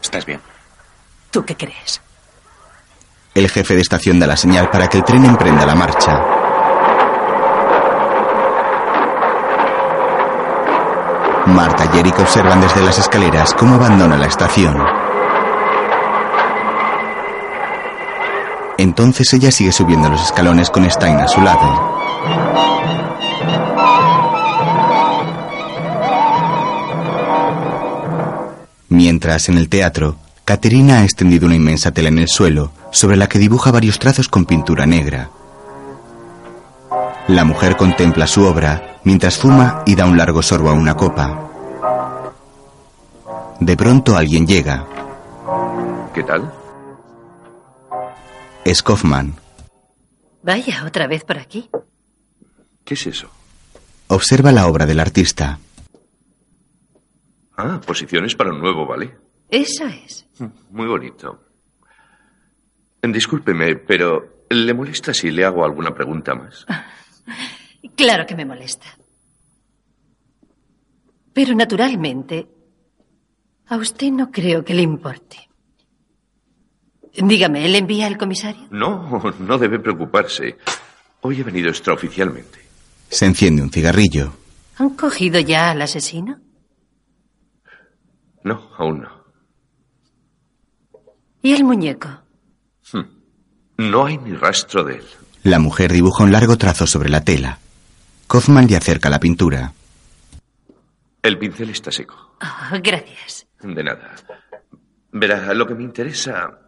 ¿Estás bien? ¿Tú qué crees? El jefe de estación da la señal para que el tren emprenda la marcha. Marta y Eric observan desde las escaleras cómo abandona la estación. Entonces ella sigue subiendo los escalones con Stein a su lado. Mientras, en el teatro, Caterina ha extendido una inmensa tela en el suelo, sobre la que dibuja varios trazos con pintura negra. La mujer contempla su obra mientras fuma y da un largo sorbo a una copa. De pronto alguien llega. ¿Qué tal? Es Kaufman. Vaya, otra vez por aquí. ¿Qué es eso? Observa la obra del artista. Ah, posiciones para un nuevo ballet. Eso es. Muy bonito. Discúlpeme, pero ¿le molesta si le hago alguna pregunta más? *laughs* Claro que me molesta. Pero naturalmente, a usted no creo que le importe. Dígame, ¿le envía el comisario? No, no debe preocuparse. Hoy he venido extraoficialmente. Se enciende un cigarrillo. ¿Han cogido ya al asesino? No, aún no. ¿Y el muñeco? No hay ni rastro de él. La mujer dibuja un largo trazo sobre la tela. Kaufman le acerca la pintura. El pincel está seco. Oh, gracias. De nada. Verá, lo que me interesa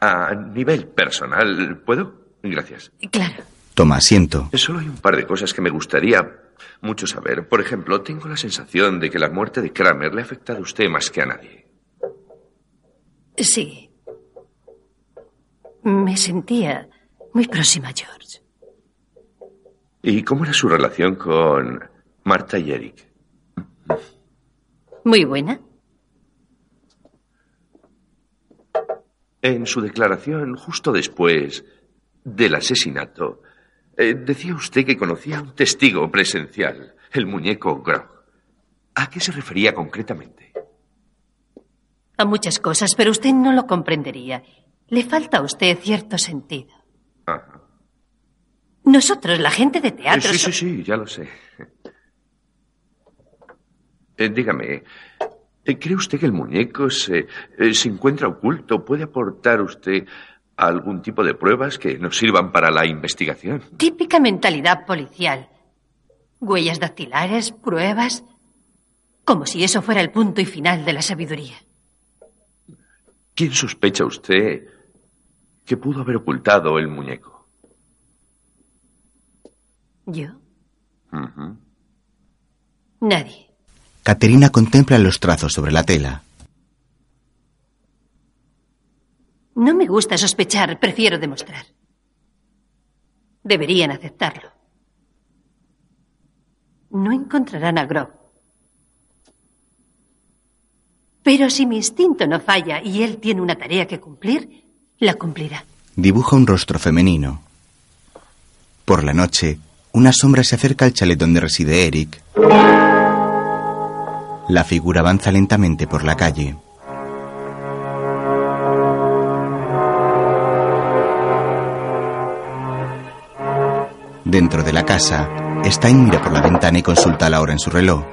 a nivel personal, ¿puedo? Gracias. Claro. Toma asiento. Solo hay un par de cosas que me gustaría mucho saber. Por ejemplo, tengo la sensación de que la muerte de Kramer le ha afectado a usted más que a nadie. Sí. Me sentía muy próxima a George. ¿Y cómo era su relación con Marta y Eric? Muy buena. En su declaración, justo después del asesinato, eh, decía usted que conocía a un testigo presencial, el muñeco Grog. ¿A qué se refería concretamente? A muchas cosas, pero usted no lo comprendería. Le falta a usted cierto sentido. Ajá. Nosotros, la gente de teatro. Sí, sí, sí, ya lo sé. Eh, dígame, eh, ¿cree usted que el muñeco se, eh, se encuentra oculto? ¿Puede aportar usted algún tipo de pruebas que nos sirvan para la investigación? Típica mentalidad policial. Huellas dactilares, pruebas. Como si eso fuera el punto y final de la sabiduría. ¿Quién sospecha usted que pudo haber ocultado el muñeco? ¿Yo? Nadie. Caterina contempla los trazos sobre la tela. No me gusta sospechar, prefiero demostrar. Deberían aceptarlo. No encontrarán a Grog. Pero si mi instinto no falla y él tiene una tarea que cumplir, la cumplirá. Dibuja un rostro femenino. Por la noche, una sombra se acerca al chalet donde reside Eric. La figura avanza lentamente por la calle. Dentro de la casa, Stein mira por la ventana y consulta la hora en su reloj.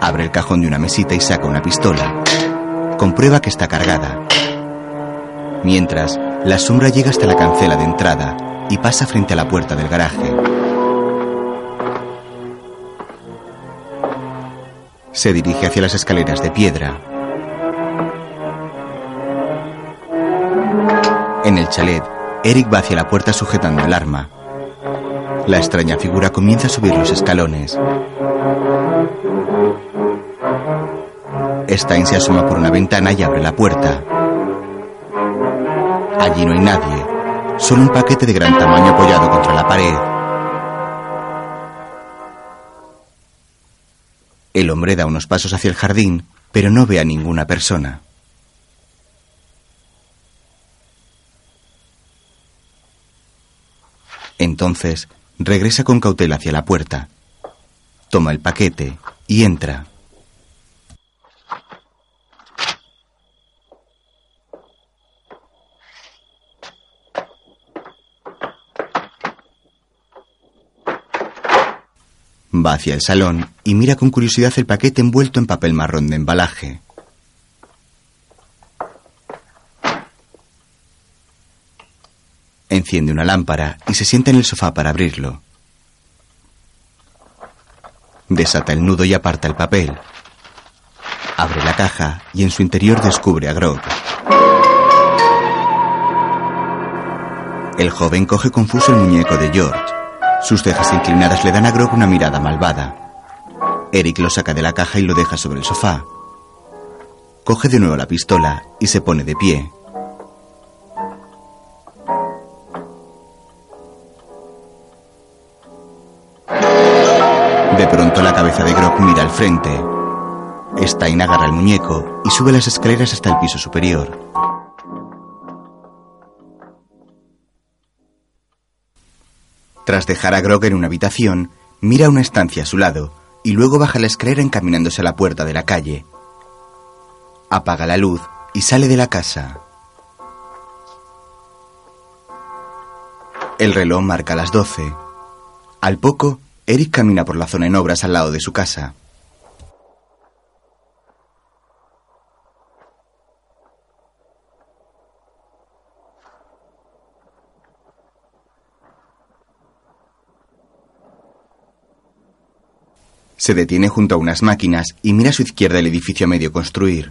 Abre el cajón de una mesita y saca una pistola. Comprueba que está cargada. Mientras, la sombra llega hasta la cancela de entrada y pasa frente a la puerta del garaje. Se dirige hacia las escaleras de piedra. En el chalet, Eric va hacia la puerta sujetando el arma. La extraña figura comienza a subir los escalones. Stein se asoma por una ventana y abre la puerta. Allí no hay nadie, solo un paquete de gran tamaño apoyado contra la pared. El hombre da unos pasos hacia el jardín, pero no ve a ninguna persona. Entonces, regresa con cautela hacia la puerta. Toma el paquete y entra. Va hacia el salón y mira con curiosidad el paquete envuelto en papel marrón de embalaje. Enciende una lámpara y se sienta en el sofá para abrirlo. Desata el nudo y aparta el papel. Abre la caja y en su interior descubre a Grog. El joven coge confuso el muñeco de George. Sus cejas inclinadas le dan a Grog una mirada malvada. Eric lo saca de la caja y lo deja sobre el sofá. Coge de nuevo la pistola y se pone de pie. De pronto la cabeza de Grog mira al frente. Stein agarra el muñeco y sube las escaleras hasta el piso superior. Tras dejar a Grog en una habitación, Mira una estancia a su lado y luego baja la escalera encaminándose a la puerta de la calle. Apaga la luz y sale de la casa. El reloj marca las doce. Al poco, Eric camina por la zona en obras al lado de su casa. Se detiene junto a unas máquinas y mira a su izquierda el edificio a medio construir.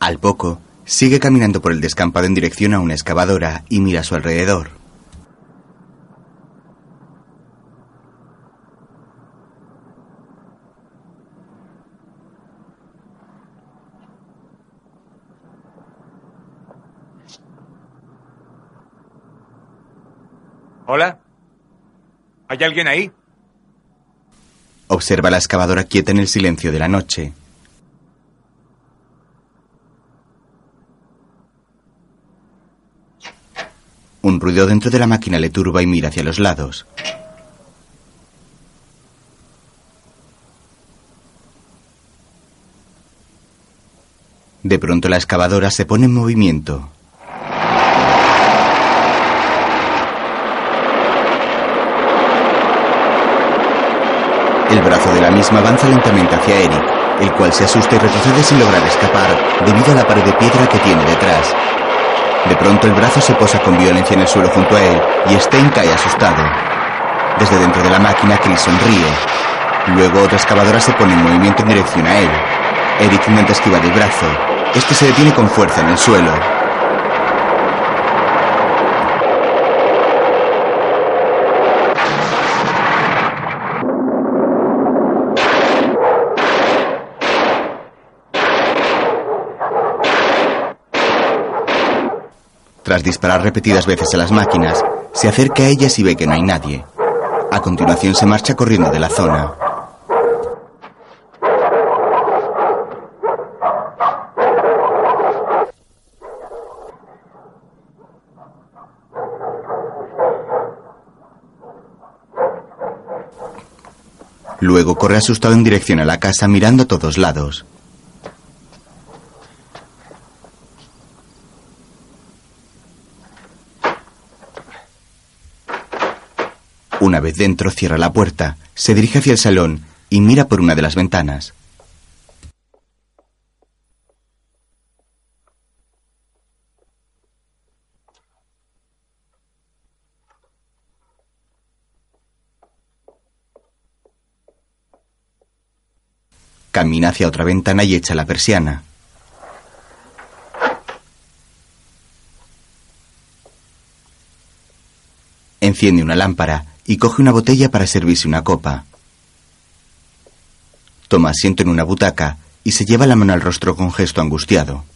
Al poco, sigue caminando por el descampado en dirección a una excavadora y mira a su alrededor. ¿Hola? ¿Hay alguien ahí? Observa la excavadora quieta en el silencio de la noche. Un ruido dentro de la máquina le turba y mira hacia los lados. De pronto la excavadora se pone en movimiento. Brazo de la misma avanza lentamente hacia Eric, el cual se asusta y retrocede sin lograr escapar debido a la pared de piedra que tiene detrás. De pronto el brazo se posa con violencia en el suelo junto a él y Stein cae asustado. Desde dentro de la máquina, Chris sonríe. Luego otra excavadora se pone en movimiento en dirección a él. Eric intenta esquivar el brazo. Este se detiene con fuerza en el suelo. Tras disparar repetidas veces a las máquinas, se acerca a ellas y ve que no hay nadie. A continuación se marcha corriendo de la zona. Luego corre asustado en dirección a la casa mirando a todos lados. Una vez dentro, cierra la puerta, se dirige hacia el salón y mira por una de las ventanas. Camina hacia otra ventana y echa la persiana. Enciende una lámpara y coge una botella para servirse una copa. Toma asiento en una butaca y se lleva la mano al rostro con gesto angustiado.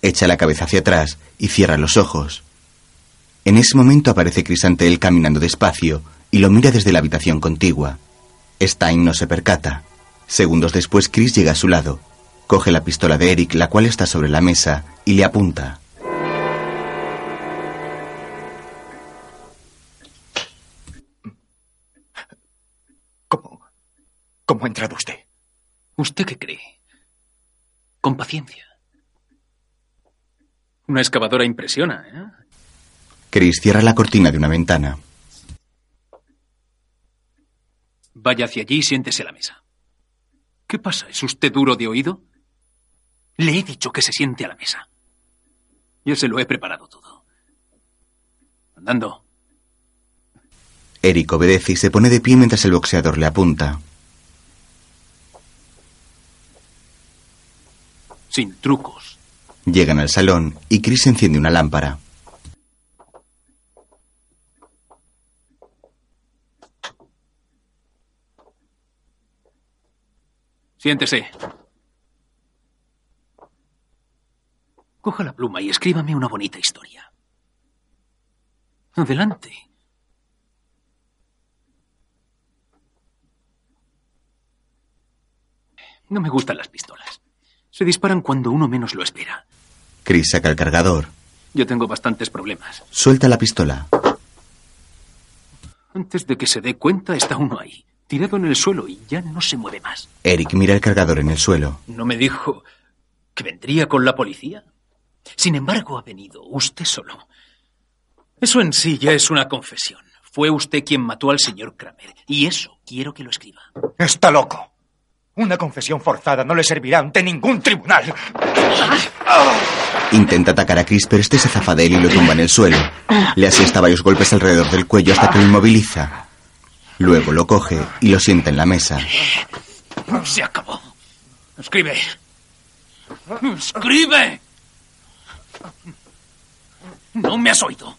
Echa la cabeza hacia atrás y cierra los ojos. En ese momento aparece Chris ante él caminando despacio y lo mira desde la habitación contigua. Stein no se percata. Segundos después, Chris llega a su lado. Coge la pistola de Eric, la cual está sobre la mesa, y le apunta. ¿Cómo ha entrado usted? ¿Usted qué cree? Con paciencia. Una excavadora impresiona, ¿eh? Chris cierra la cortina de una ventana. Vaya hacia allí y siéntese a la mesa. ¿Qué pasa? ¿Es usted duro de oído? Le he dicho que se siente a la mesa. Yo se lo he preparado todo. Andando. Eric obedece y se pone de pie mientras el boxeador le apunta. Sin trucos. Llegan al salón y Chris enciende una lámpara. Siéntese. Coja la pluma y escríbame una bonita historia. Adelante. No me gustan las pistolas. Se disparan cuando uno menos lo espera. Chris saca el cargador. Yo tengo bastantes problemas. Suelta la pistola. Antes de que se dé cuenta, está uno ahí, tirado en el suelo y ya no se mueve más. Eric mira el cargador en el suelo. ¿No me dijo que vendría con la policía? Sin embargo, ha venido usted solo. Eso en sí ya es una confesión. Fue usted quien mató al señor Kramer. Y eso quiero que lo escriba. Está loco. Una confesión forzada no le servirá ante ningún tribunal. Intenta atacar a Chris, pero este se zafa de él y lo tumba en el suelo. Le asesta varios golpes alrededor del cuello hasta que lo inmoviliza. Luego lo coge y lo sienta en la mesa. Se acabó. Escribe. Escribe. No me has oído.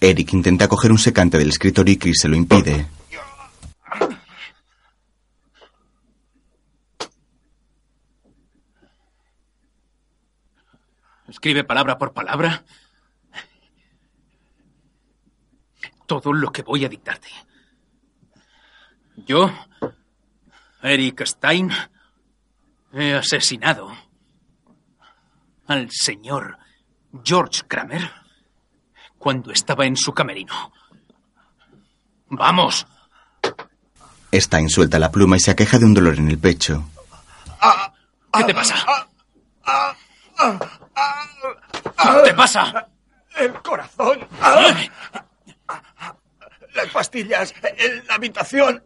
Eric intenta coger un secante del escritorio y Chris se lo impide. Escribe palabra por palabra todo lo que voy a dictarte. Yo, Eric Stein, he asesinado al señor George Kramer cuando estaba en su camerino. ¡Vamos! Stein suelta la pluma y se aqueja de un dolor en el pecho. ¿Qué te pasa? ¿Qué te pasa? El corazón. Las pastillas en la habitación.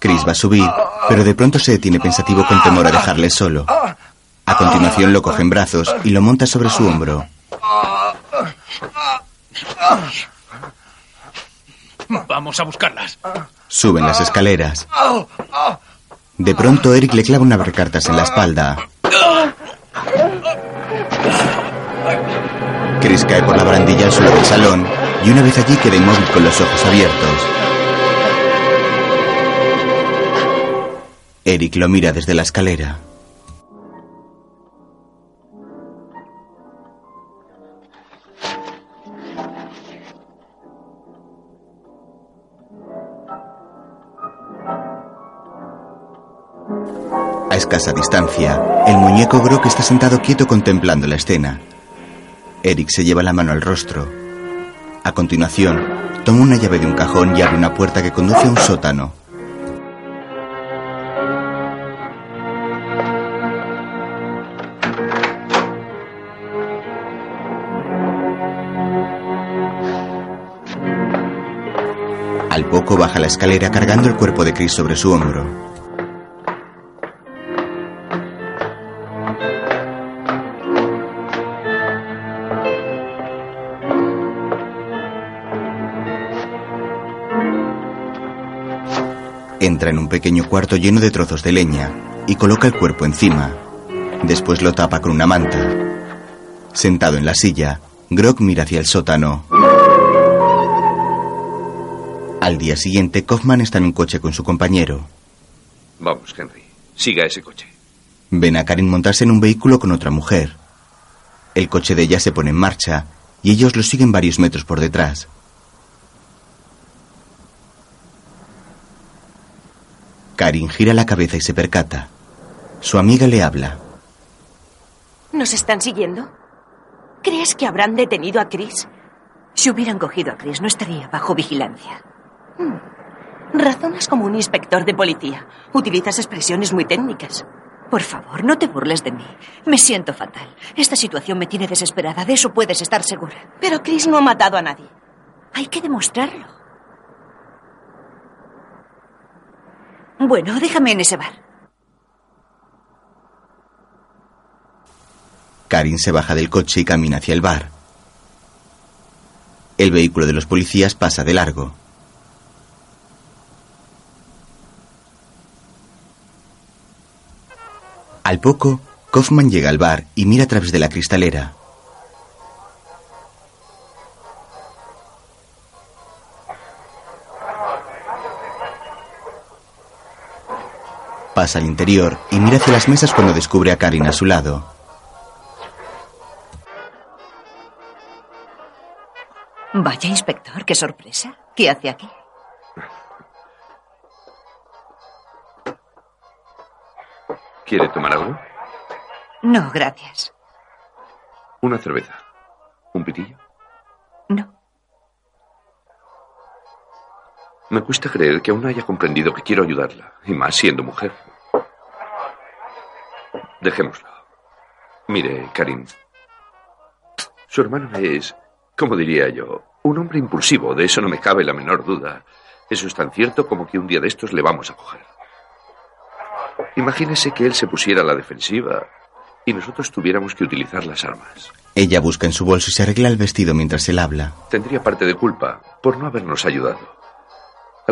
Chris va a subir, pero de pronto se detiene pensativo con temor a dejarle solo. A continuación lo coge en brazos y lo monta sobre su hombro. Vamos a buscarlas. Suben las escaleras. De pronto Eric le clava una cartas en la espalda. Chris cae por la barandilla al suelo del salón y una vez allí queda inmóvil con los ojos abiertos. Eric lo mira desde la escalera. Escasa distancia, el muñeco Brock está sentado quieto contemplando la escena. Eric se lleva la mano al rostro. A continuación, toma una llave de un cajón y abre una puerta que conduce a un sótano. Al poco baja la escalera cargando el cuerpo de Chris sobre su hombro. Entra en un pequeño cuarto lleno de trozos de leña y coloca el cuerpo encima. Después lo tapa con una manta. Sentado en la silla, Grog mira hacia el sótano. Al día siguiente, Kaufman está en un coche con su compañero. Vamos, Henry. Siga ese coche. Ven a Karin montarse en un vehículo con otra mujer. El coche de ella se pone en marcha y ellos lo siguen varios metros por detrás. Karin gira la cabeza y se percata. Su amiga le habla. ¿Nos están siguiendo? ¿Crees que habrán detenido a Chris? Si hubieran cogido a Chris, no estaría bajo vigilancia. Hmm. Razonas como un inspector de policía. Utilizas expresiones muy técnicas. Por favor, no te burles de mí. Me siento fatal. Esta situación me tiene desesperada. De eso puedes estar segura. Pero Chris no ha matado a nadie. Hay que demostrarlo. Bueno, déjame en ese bar. Karin se baja del coche y camina hacia el bar. El vehículo de los policías pasa de largo. Al poco, Kaufman llega al bar y mira a través de la cristalera. Pasa al interior y mira hacia las mesas cuando descubre a Karin a su lado. Vaya, inspector, qué sorpresa. ¿Qué hace aquí? ¿Quiere tomar algo? No, gracias. Una cerveza. ¿Un pitillo? No. Me cuesta creer que aún haya comprendido que quiero ayudarla, y más siendo mujer. Dejémoslo. Mire, Karim. Su hermano es, como diría yo, un hombre impulsivo, de eso no me cabe la menor duda. Eso es tan cierto como que un día de estos le vamos a coger. Imagínese que él se pusiera a la defensiva y nosotros tuviéramos que utilizar las armas. Ella busca en su bolso y se arregla el vestido mientras él habla. Tendría parte de culpa por no habernos ayudado.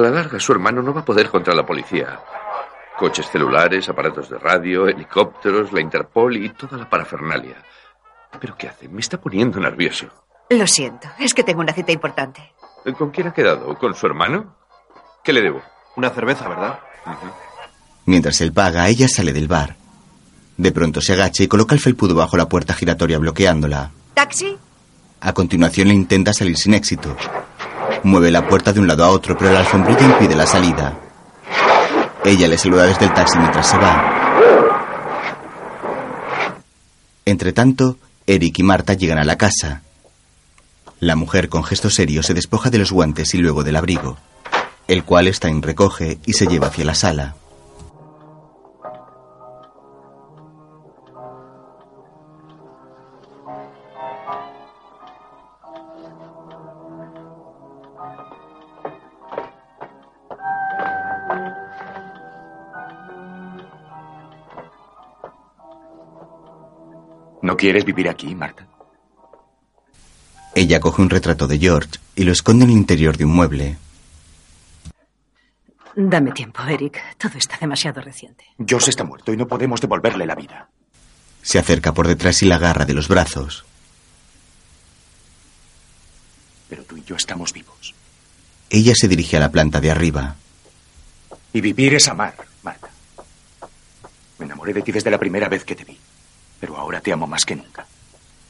A la larga, su hermano no va a poder contra la policía. Coches celulares, aparatos de radio, helicópteros, la Interpol y toda la parafernalia. ¿Pero qué hace? Me está poniendo nervioso. Lo siento, es que tengo una cita importante. ¿Con quién ha quedado? ¿Con su hermano? ¿Qué le debo? Una cerveza, ¿verdad? Mientras él paga, ella sale del bar. De pronto se agacha y coloca el felpudo bajo la puerta giratoria bloqueándola. ¿Taxi? A continuación le intenta salir sin éxito. Mueve la puerta de un lado a otro, pero la alfombrilla impide la salida. Ella le saluda desde el taxi mientras se va. Entre tanto, Eric y Marta llegan a la casa. La mujer, con gesto serio, se despoja de los guantes y luego del abrigo, el cual Stein recoge y se lleva hacia la sala. Quieres vivir aquí, Marta? Ella coge un retrato de George y lo esconde en el interior de un mueble. Dame tiempo, Eric. Todo está demasiado reciente. George está muerto y no podemos devolverle la vida. Se acerca por detrás y la agarra de los brazos. Pero tú y yo estamos vivos. Ella se dirige a la planta de arriba. Y vivir es amar, Marta. Me enamoré de ti desde la primera vez que te vi. Pero ahora te amo más que nunca.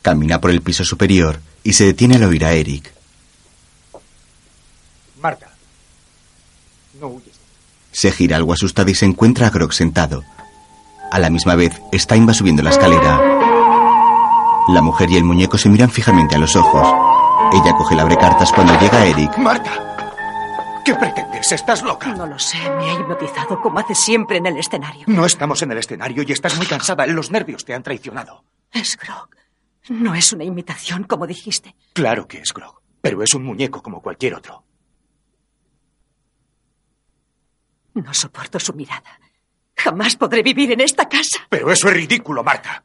Camina por el piso superior y se detiene al oír a Eric. Marta. No huyes. Se gira algo asustada y se encuentra a Grog sentado. A la misma vez, Stein va subiendo la escalera. La mujer y el muñeco se miran fijamente a los ojos. Ella coge el abrecartas cuando llega Eric. ¡Marta! ¿Qué pretendes? ¿Estás loca? No lo sé, me ha hipnotizado como hace siempre en el escenario. No estamos en el escenario y estás muy cansada. Los nervios te han traicionado. Es Grog. No es una imitación, como dijiste. Claro que es Grog, pero es un muñeco como cualquier otro. No soporto su mirada. Jamás podré vivir en esta casa. Pero eso es ridículo, Marta.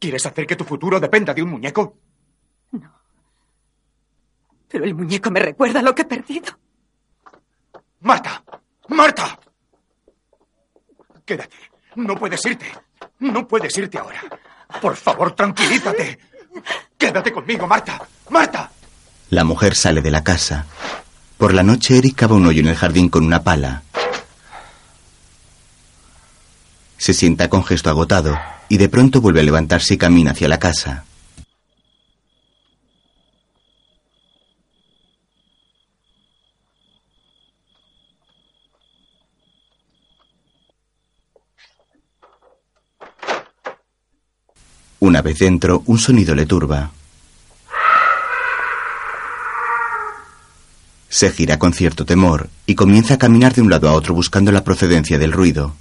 ¿Quieres hacer que tu futuro dependa de un muñeco? No. Pero el muñeco me recuerda lo que he perdido. Marta. Marta. Quédate. No puedes irte. No puedes irte ahora. Por favor, tranquilízate. Quédate conmigo, Marta. Marta. La mujer sale de la casa. Por la noche, Eric cava un hoyo en el jardín con una pala. Se sienta con gesto agotado y de pronto vuelve a levantarse y camina hacia la casa. Una vez dentro, un sonido le turba. Se gira con cierto temor y comienza a caminar de un lado a otro buscando la procedencia del ruido.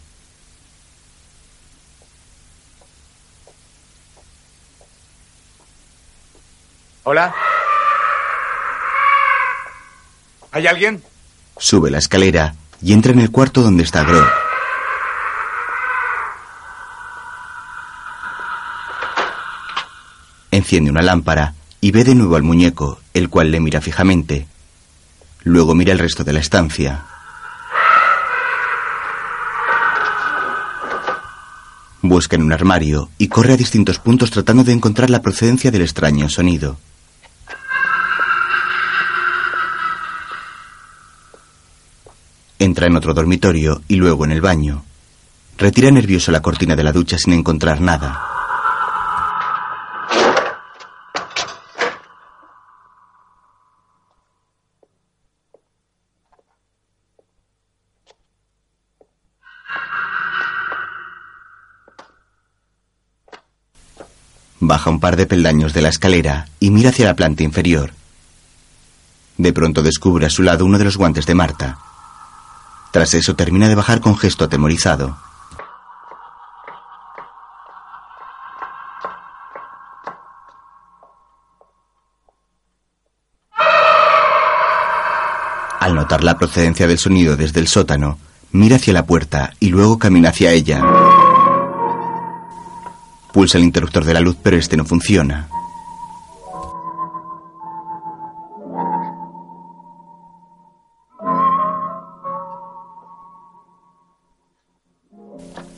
Hola. ¿Hay alguien? Sube la escalera y entra en el cuarto donde está Grog. Enciende una lámpara y ve de nuevo al muñeco, el cual le mira fijamente. Luego mira el resto de la estancia. Busca en un armario y corre a distintos puntos tratando de encontrar la procedencia del extraño sonido. Entra en otro dormitorio y luego en el baño. Retira nervioso la cortina de la ducha sin encontrar nada. Baja un par de peldaños de la escalera y mira hacia la planta inferior. De pronto descubre a su lado uno de los guantes de Marta. Tras eso termina de bajar con gesto atemorizado. Al notar la procedencia del sonido desde el sótano, mira hacia la puerta y luego camina hacia ella. Pulsa el interruptor de la luz, pero este no funciona.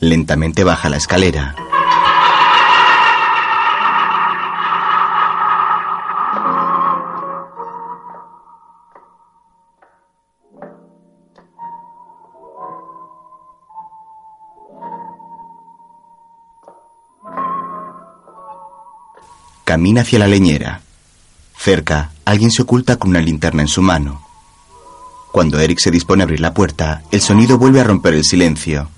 Lentamente baja la escalera. Camina hacia la leñera. Cerca, alguien se oculta con una linterna en su mano. Cuando Eric se dispone a abrir la puerta, el sonido vuelve a romper el silencio.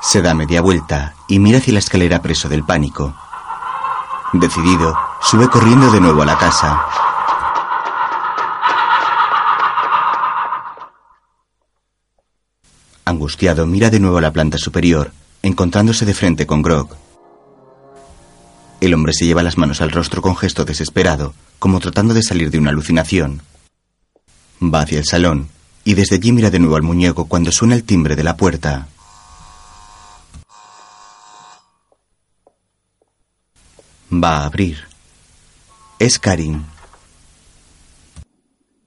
Se da media vuelta y mira hacia la escalera preso del pánico. Decidido, sube corriendo de nuevo a la casa. Angustiado, mira de nuevo a la planta superior, encontrándose de frente con Grog. El hombre se lleva las manos al rostro con gesto desesperado, como tratando de salir de una alucinación. Va hacia el salón y desde allí mira de nuevo al muñeco cuando suena el timbre de la puerta. Va a abrir. Es Karin.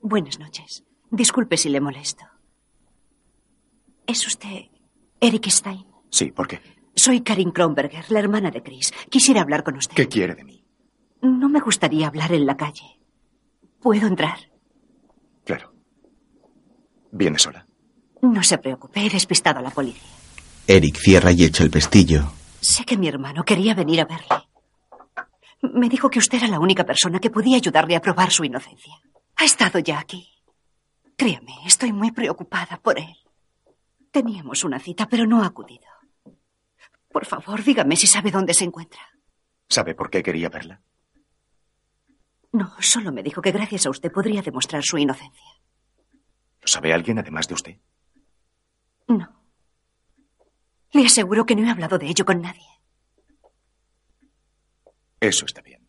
Buenas noches. Disculpe si le molesto. ¿Es usted Eric Stein? Sí, ¿por qué? Soy Karin Kronberger, la hermana de Chris. Quisiera hablar con usted. ¿Qué quiere de mí? No me gustaría hablar en la calle. ¿Puedo entrar? Claro. ¿Viene sola? No se preocupe, he despistado a la policía. Eric cierra y echa el pestillo. Sé que mi hermano quería venir a verle. Me dijo que usted era la única persona que podía ayudarle a probar su inocencia. Ha estado ya aquí. Créame, estoy muy preocupada por él. Teníamos una cita, pero no ha acudido. Por favor, dígame si sabe dónde se encuentra. ¿Sabe por qué quería verla? No, solo me dijo que gracias a usted podría demostrar su inocencia. ¿Lo sabe alguien además de usted? No. Le aseguro que no he hablado de ello con nadie. Eso está bien.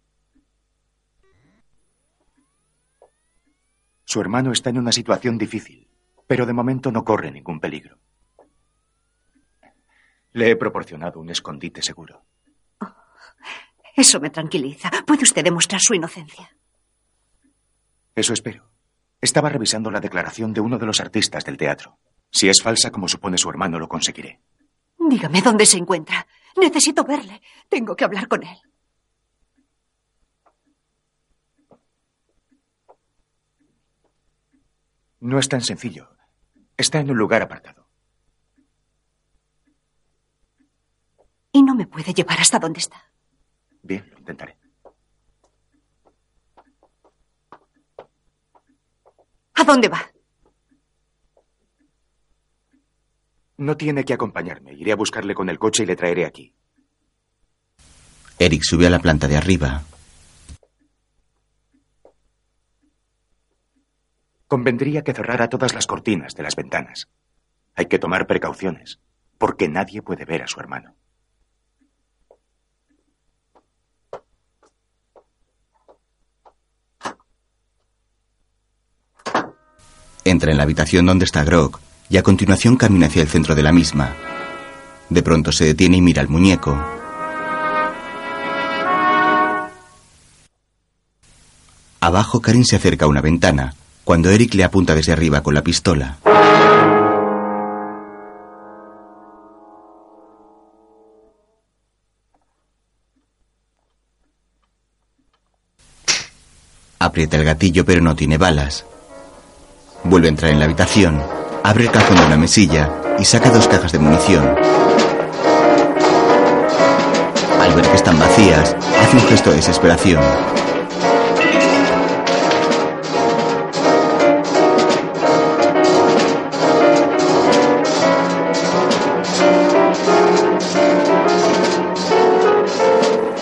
Su hermano está en una situación difícil, pero de momento no corre ningún peligro. Le he proporcionado un escondite seguro. Eso me tranquiliza. ¿Puede usted demostrar su inocencia? Eso espero. Estaba revisando la declaración de uno de los artistas del teatro. Si es falsa, como supone su hermano, lo conseguiré. Dígame dónde se encuentra. Necesito verle. Tengo que hablar con él. No es tan sencillo. Está en un lugar apartado. ¿Y no me puede llevar hasta donde está? Bien, lo intentaré. ¿A dónde va? No tiene que acompañarme. Iré a buscarle con el coche y le traeré aquí. Eric sube a la planta de arriba. Convendría que cerrara todas las cortinas de las ventanas. Hay que tomar precauciones, porque nadie puede ver a su hermano. Entra en la habitación donde está Grog y a continuación camina hacia el centro de la misma. De pronto se detiene y mira al muñeco. Abajo Karin se acerca a una ventana, cuando Eric le apunta desde arriba con la pistola. Aprieta el gatillo pero no tiene balas. Vuelve a entrar en la habitación, abre el cajón de una mesilla y saca dos cajas de munición. Al ver que están vacías, hace un gesto de desesperación.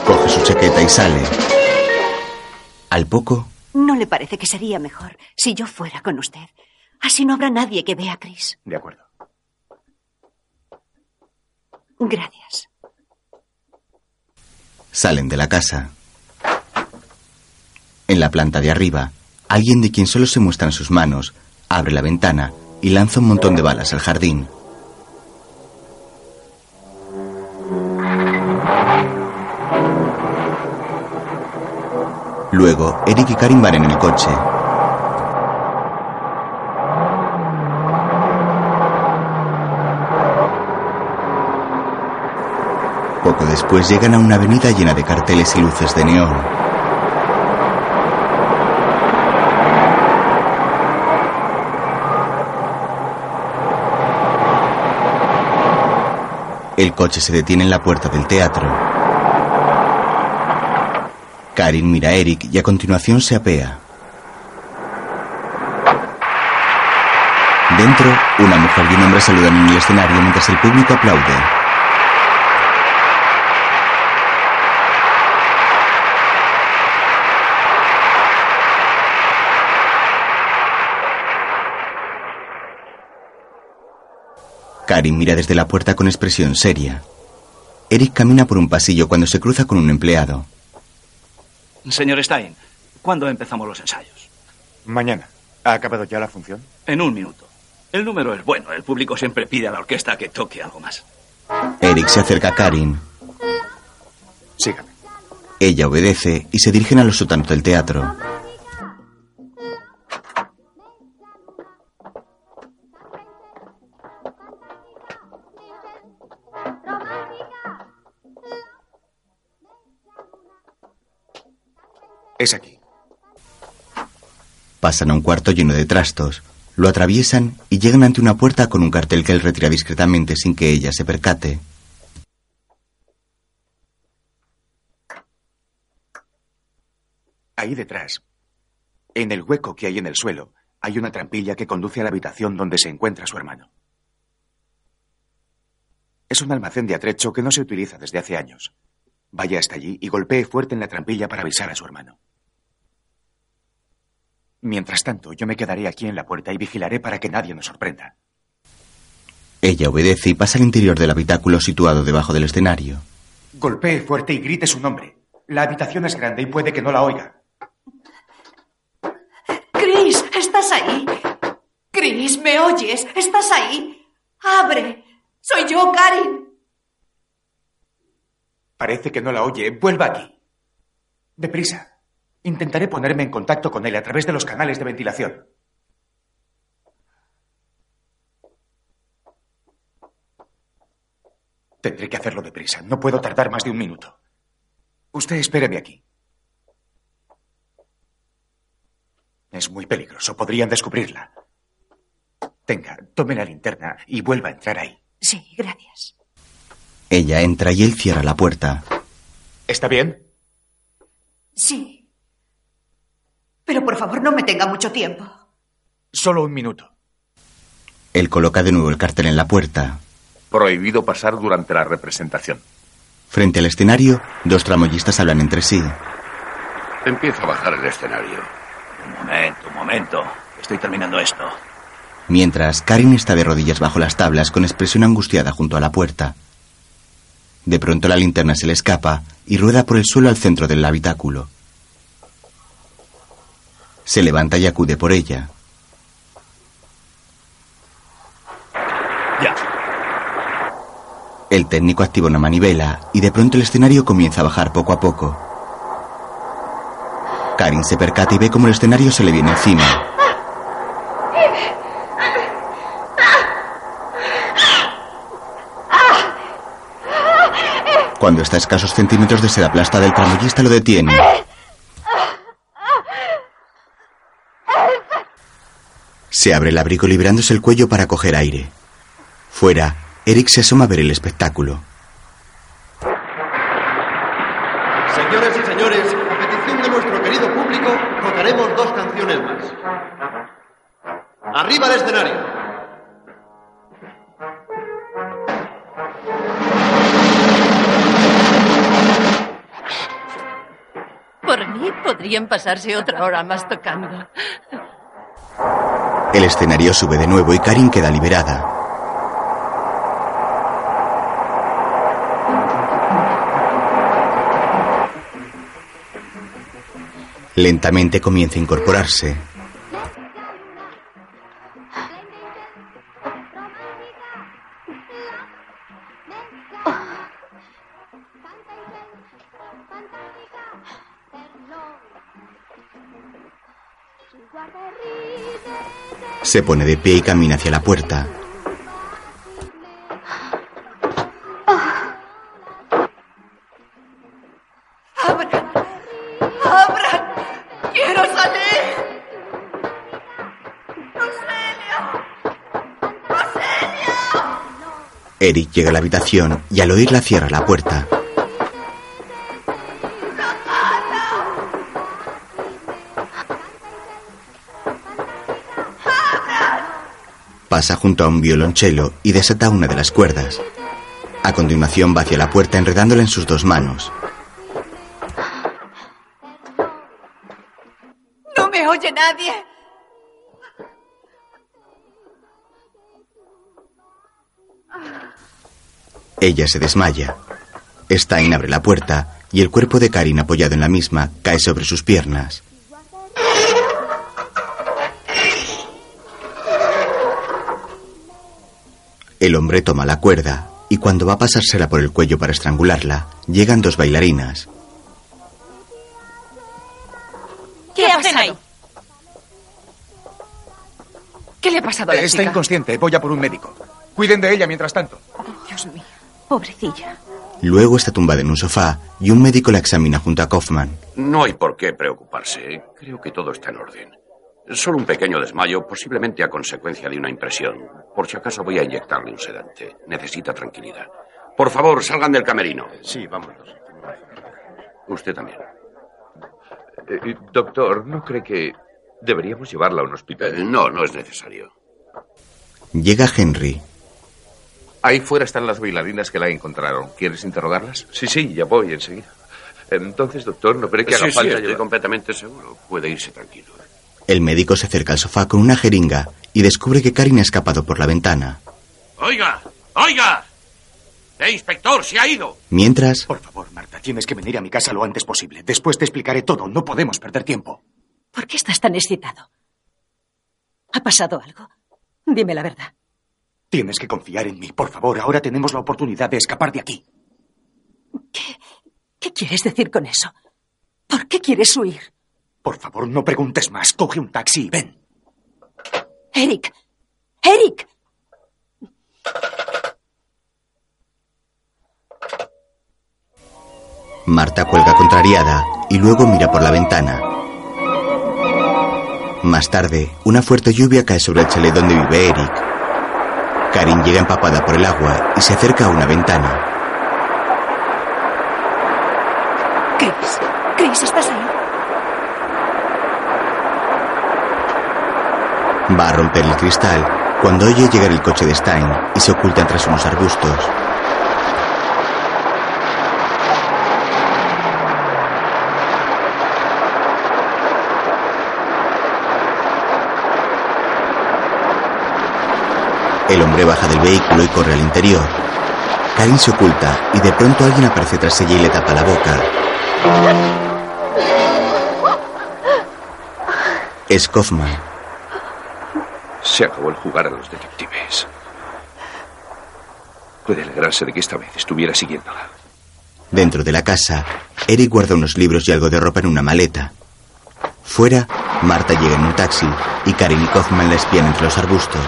Coge su chaqueta y sale. Al poco, ¿No le parece que sería mejor si yo fuera con usted? Así no habrá nadie que vea a Chris. De acuerdo. Gracias. salen de la casa. En la planta de arriba, alguien de quien solo se muestran sus manos abre la ventana y lanza un montón de balas al jardín. Luego, Eric y Karin van en el coche. Poco después llegan a una avenida llena de carteles y luces de neón. El coche se detiene en la puerta del teatro. Karin mira a Eric y a continuación se apea. Dentro, una mujer y un hombre saludan en el escenario mientras el público aplaude. Karin mira desde la puerta con expresión seria. Eric camina por un pasillo cuando se cruza con un empleado. Señor Stein, ¿cuándo empezamos los ensayos? Mañana. ¿Ha acabado ya la función? En un minuto. El número es bueno. El público siempre pide a la orquesta que toque algo más. Eric se acerca a Karin. Sígame. Ella obedece y se dirigen a los sótanos del teatro. Es aquí. Pasan a un cuarto lleno de trastos, lo atraviesan y llegan ante una puerta con un cartel que él retira discretamente sin que ella se percate. Ahí detrás, en el hueco que hay en el suelo, hay una trampilla que conduce a la habitación donde se encuentra su hermano. Es un almacén de atrecho que no se utiliza desde hace años. Vaya hasta allí y golpee fuerte en la trampilla para avisar a su hermano. Mientras tanto, yo me quedaré aquí en la puerta y vigilaré para que nadie nos sorprenda. Ella obedece y pasa al interior del habitáculo situado debajo del escenario. Golpee fuerte y grite su nombre. La habitación es grande y puede que no la oiga. Chris, ¿estás ahí? Chris, ¿me oyes? ¿Estás ahí? ¡Abre! Soy yo, Karin. Parece que no la oye. Vuelva aquí. Deprisa. Intentaré ponerme en contacto con él a través de los canales de ventilación. Tendré que hacerlo deprisa. No puedo tardar más de un minuto. Usted espéreme aquí. Es muy peligroso. Podrían descubrirla. Tenga, tome la linterna y vuelva a entrar ahí. Sí, gracias. Ella entra y él cierra la puerta. ¿Está bien? Sí. Pero por favor no me tenga mucho tiempo. Solo un minuto. Él coloca de nuevo el cartel en la puerta. Prohibido pasar durante la representación. Frente al escenario, dos tramoyistas hablan entre sí. Empieza a bajar el escenario. Un momento, un momento. Estoy terminando esto. Mientras, Karin está de rodillas bajo las tablas con expresión angustiada junto a la puerta. De pronto la linterna se le escapa y rueda por el suelo al centro del habitáculo. Se levanta y acude por ella. Ya. El técnico activa una manivela y de pronto el escenario comienza a bajar poco a poco. Karin se percata y ve cómo el escenario se le viene encima. Cuando está a escasos centímetros de ser aplastada, el tramoyista lo detiene. Se abre el abrigo librándose el cuello para coger aire. Fuera, Eric se asoma a ver el espectáculo. Señoras y señores, a petición de nuestro querido público, tocaremos dos canciones más. Arriba al escenario. podrían pasarse otra hora más tocando. El escenario sube de nuevo y Karin queda liberada. Lentamente comienza a incorporarse. Se pone de pie y camina hacia la puerta. ¡Abran! ¡Abran! ¡Quiero salir! Eric llega a la habitación y al oírla cierra la puerta. Pasa junto a un violonchelo y desata una de las cuerdas. A continuación va hacia la puerta enredándola en sus dos manos. ¡No me oye nadie! Ella se desmaya. Stein abre la puerta y el cuerpo de Karin apoyado en la misma cae sobre sus piernas. El hombre toma la cuerda y cuando va a pasársela por el cuello para estrangularla, llegan dos bailarinas. ¿Qué hacen ahí? ¿Qué le ha pasado a la Está chica? inconsciente. Voy a por un médico. Cuiden de ella mientras tanto. Dios mío. Pobrecilla. Luego está tumbada en un sofá y un médico la examina junto a Kaufman. No hay por qué preocuparse. Creo que todo está en orden. Solo un pequeño desmayo, posiblemente a consecuencia de una impresión. Por si acaso voy a inyectarle un sedante. Necesita tranquilidad. Por favor, salgan del camerino. Sí, vámonos. Usted también. Eh, doctor, ¿no cree que deberíamos llevarla a un hospital? Eh, no, no es necesario. Llega Henry. Ahí fuera están las bailarinas que la encontraron. ¿Quieres interrogarlas? Sí, sí, ya voy enseguida. Entonces, doctor, ¿no cree que haga Sí, sí, falta estoy llevar- completamente seguro. Puede irse tranquilo. El médico se acerca al sofá con una jeringa y descubre que Karin ha escapado por la ventana. Oiga, oiga. ¡Eh, inspector, se ha ido! Mientras, Por favor, Marta, tienes que venir a mi casa lo antes posible. Después te explicaré todo. No podemos perder tiempo. ¿Por qué estás tan excitado? ¿Ha pasado algo? Dime la verdad. Tienes que confiar en mí. Por favor, ahora tenemos la oportunidad de escapar de aquí. ¿Qué quieres decir con eso? ¿Por qué quieres huir? Por favor, no preguntes más. Coge un taxi y ven. Eric. Eric. Marta cuelga contrariada y luego mira por la ventana. Más tarde, una fuerte lluvia cae sobre el chalet donde vive Eric. Karin llega empapada por el agua y se acerca a una ventana. Chris. Chris, ¿estás ahí? Va a romper el cristal cuando oye llegar el coche de Stein y se oculta tras unos arbustos. El hombre baja del vehículo y corre al interior. Karin se oculta y de pronto alguien aparece tras ella y le tapa la boca. Es Kaufman. Se acabó el jugar a los detectives. Puede alegrarse de que esta vez estuviera siguiéndola. Dentro de la casa, Eric guarda unos libros y algo de ropa en una maleta. Fuera, Marta llega en un taxi y Karen y Kaufman la espían entre los arbustos.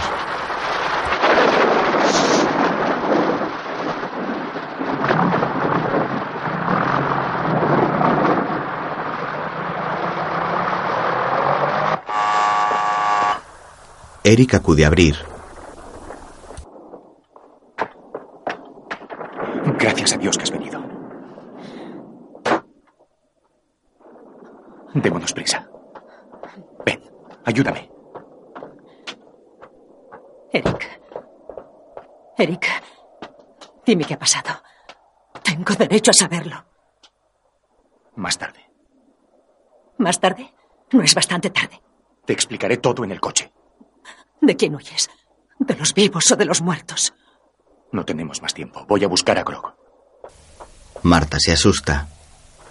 Eric acude a abrir. Gracias a Dios que has venido. Démonos prisa. Ven, ayúdame. Eric. Eric. Dime qué ha pasado. Tengo derecho a saberlo. Más tarde. ¿Más tarde? No es bastante tarde. Te explicaré todo en el coche. ¿De quién huyes? ¿De los vivos o de los muertos? No tenemos más tiempo. Voy a buscar a Grog. Marta se asusta.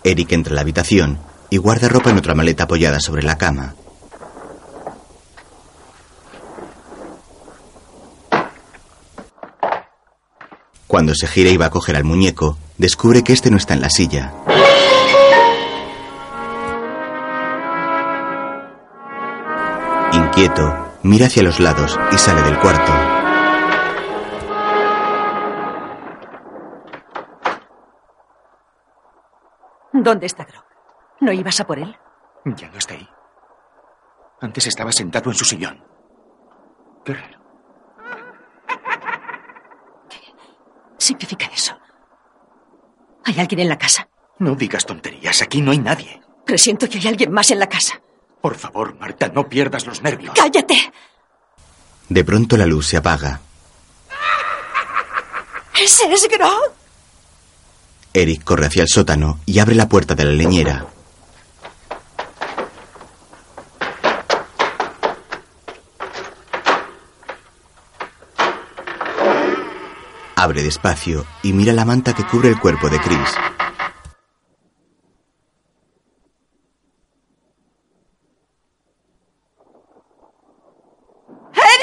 Eric entra en la habitación y guarda ropa en otra maleta apoyada sobre la cama. Cuando se gira y va a coger al muñeco, descubre que este no está en la silla. Inquieto, mira hacia los lados y sale del cuarto. ¿Dónde está Grog? ¿No ibas a por él? Ya no está ahí. Antes estaba sentado en su sillón. Qué raro. ¿Qué significa eso? ¿Hay alguien en la casa? No digas tonterías. Aquí no hay nadie. Presiento que hay alguien más en la casa. Por favor, Marta, no pierdas los nervios. ¡Cállate! De pronto la luz se apaga. ¿Ese es Grog? Eric corre hacia el sótano y abre la puerta de la leñera. Abre despacio y mira la manta que cubre el cuerpo de Chris.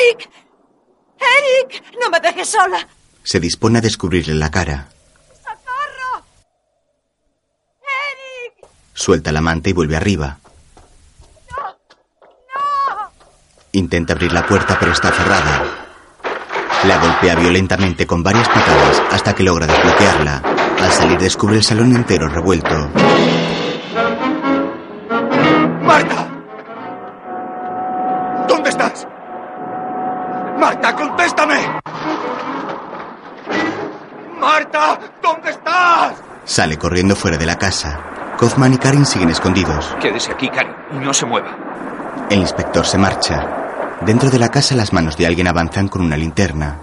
¡Eric! ¡Eric! ¡No me dejes sola! Se dispone a descubrirle la cara. ¡Socorro! ¡Eric! Suelta la manta y vuelve arriba. ¡No! ¡No! Intenta abrir la puerta pero está cerrada. La golpea violentamente con varias patadas hasta que logra desbloquearla. Al salir descubre el salón entero revuelto. Sale corriendo fuera de la casa. Kaufman y Karin siguen escondidos. Quédese aquí, Karin, y no se mueva. El inspector se marcha. Dentro de la casa las manos de alguien avanzan con una linterna.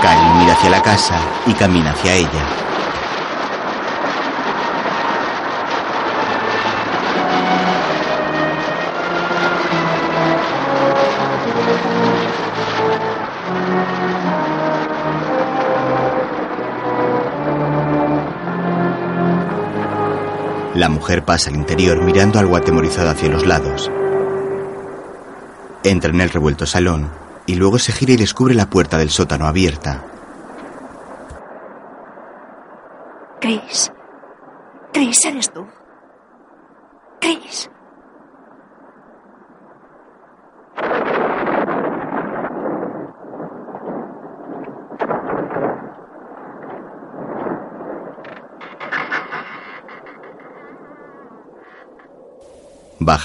Karin mira hacia la casa y camina hacia ella. La mujer pasa al interior mirando algo atemorizado hacia los lados. Entra en el revuelto salón y luego se gira y descubre la puerta del sótano abierta. Chris. Chris, eres tú. Chris.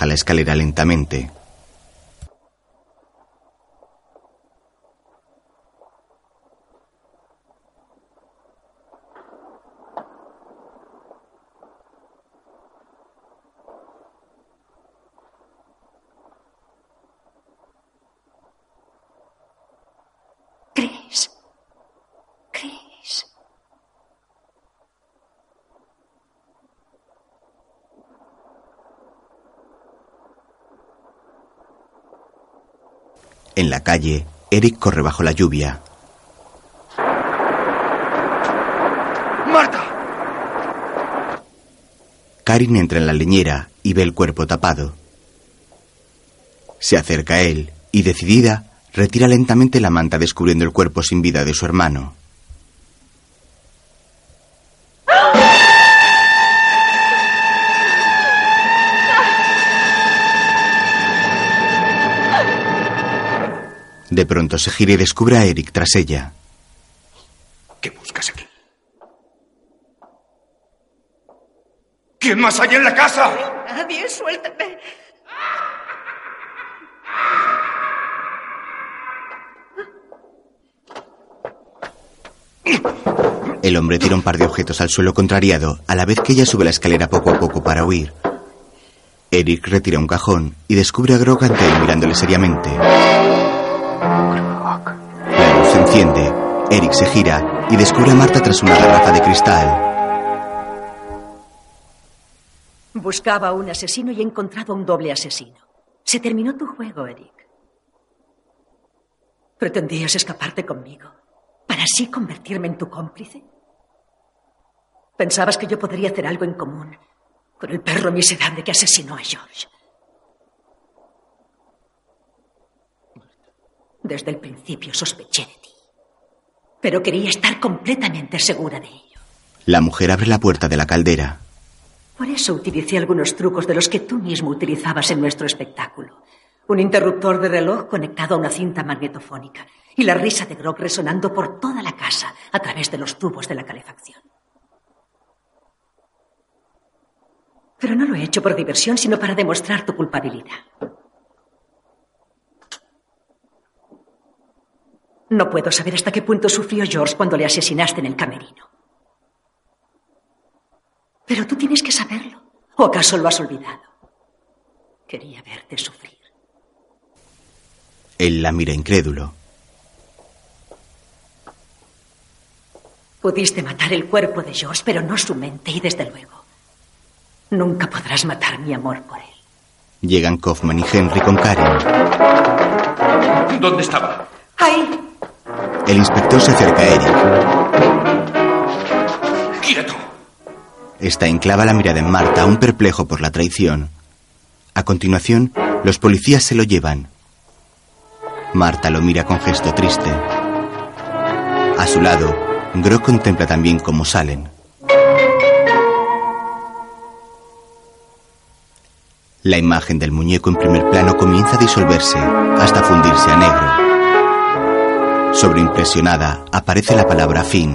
La escalera lentamente. Chris. Chris. En la calle, Eric corre bajo la lluvia. ¡Marta! Karin entra en la leñera y ve el cuerpo tapado. Se acerca a él y, decidida, retira lentamente la manta descubriendo el cuerpo sin vida de su hermano. Se gira y descubre a Eric tras ella. ¿Qué buscas aquí? ¿Quién más hay en la casa? Nadie, suéltame. El hombre tira un par de objetos al suelo contrariado, a la vez que ella sube la escalera poco a poco para huir. Eric retira un cajón y descubre a Grog ante él mirándole seriamente. Eric se gira y descubre a Marta tras una garrafa de cristal. Buscaba a un asesino y he encontrado a un doble asesino. Se terminó tu juego, Eric. ¿Pretendías escaparte conmigo para así convertirme en tu cómplice? ¿Pensabas que yo podría hacer algo en común con el perro miserable que asesinó a George? Desde el principio sospeché de ti, pero quería estar completamente segura de ello. La mujer abre la puerta de la caldera. Por eso utilicé algunos trucos de los que tú mismo utilizabas en nuestro espectáculo. Un interruptor de reloj conectado a una cinta magnetofónica y la risa de Grog resonando por toda la casa a través de los tubos de la calefacción. Pero no lo he hecho por diversión, sino para demostrar tu culpabilidad. No puedo saber hasta qué punto sufrió George cuando le asesinaste en el camerino. Pero tú tienes que saberlo. ¿O acaso lo has olvidado? Quería verte sufrir. Él la mira incrédulo. Pudiste matar el cuerpo de George, pero no su mente, y desde luego, nunca podrás matar mi amor por él. Llegan Kaufman y Henry con Karen. ¿Dónde estaba? Ahí. El inspector se acerca a Eric. ¡Quieto! Está enclava la mirada en Marta, aún perplejo por la traición. A continuación, los policías se lo llevan. Marta lo mira con gesto triste. A su lado, Gro contempla también cómo salen. La imagen del muñeco en primer plano comienza a disolverse hasta fundirse a negro. Sobreimpresionada, aparece la palabra fin.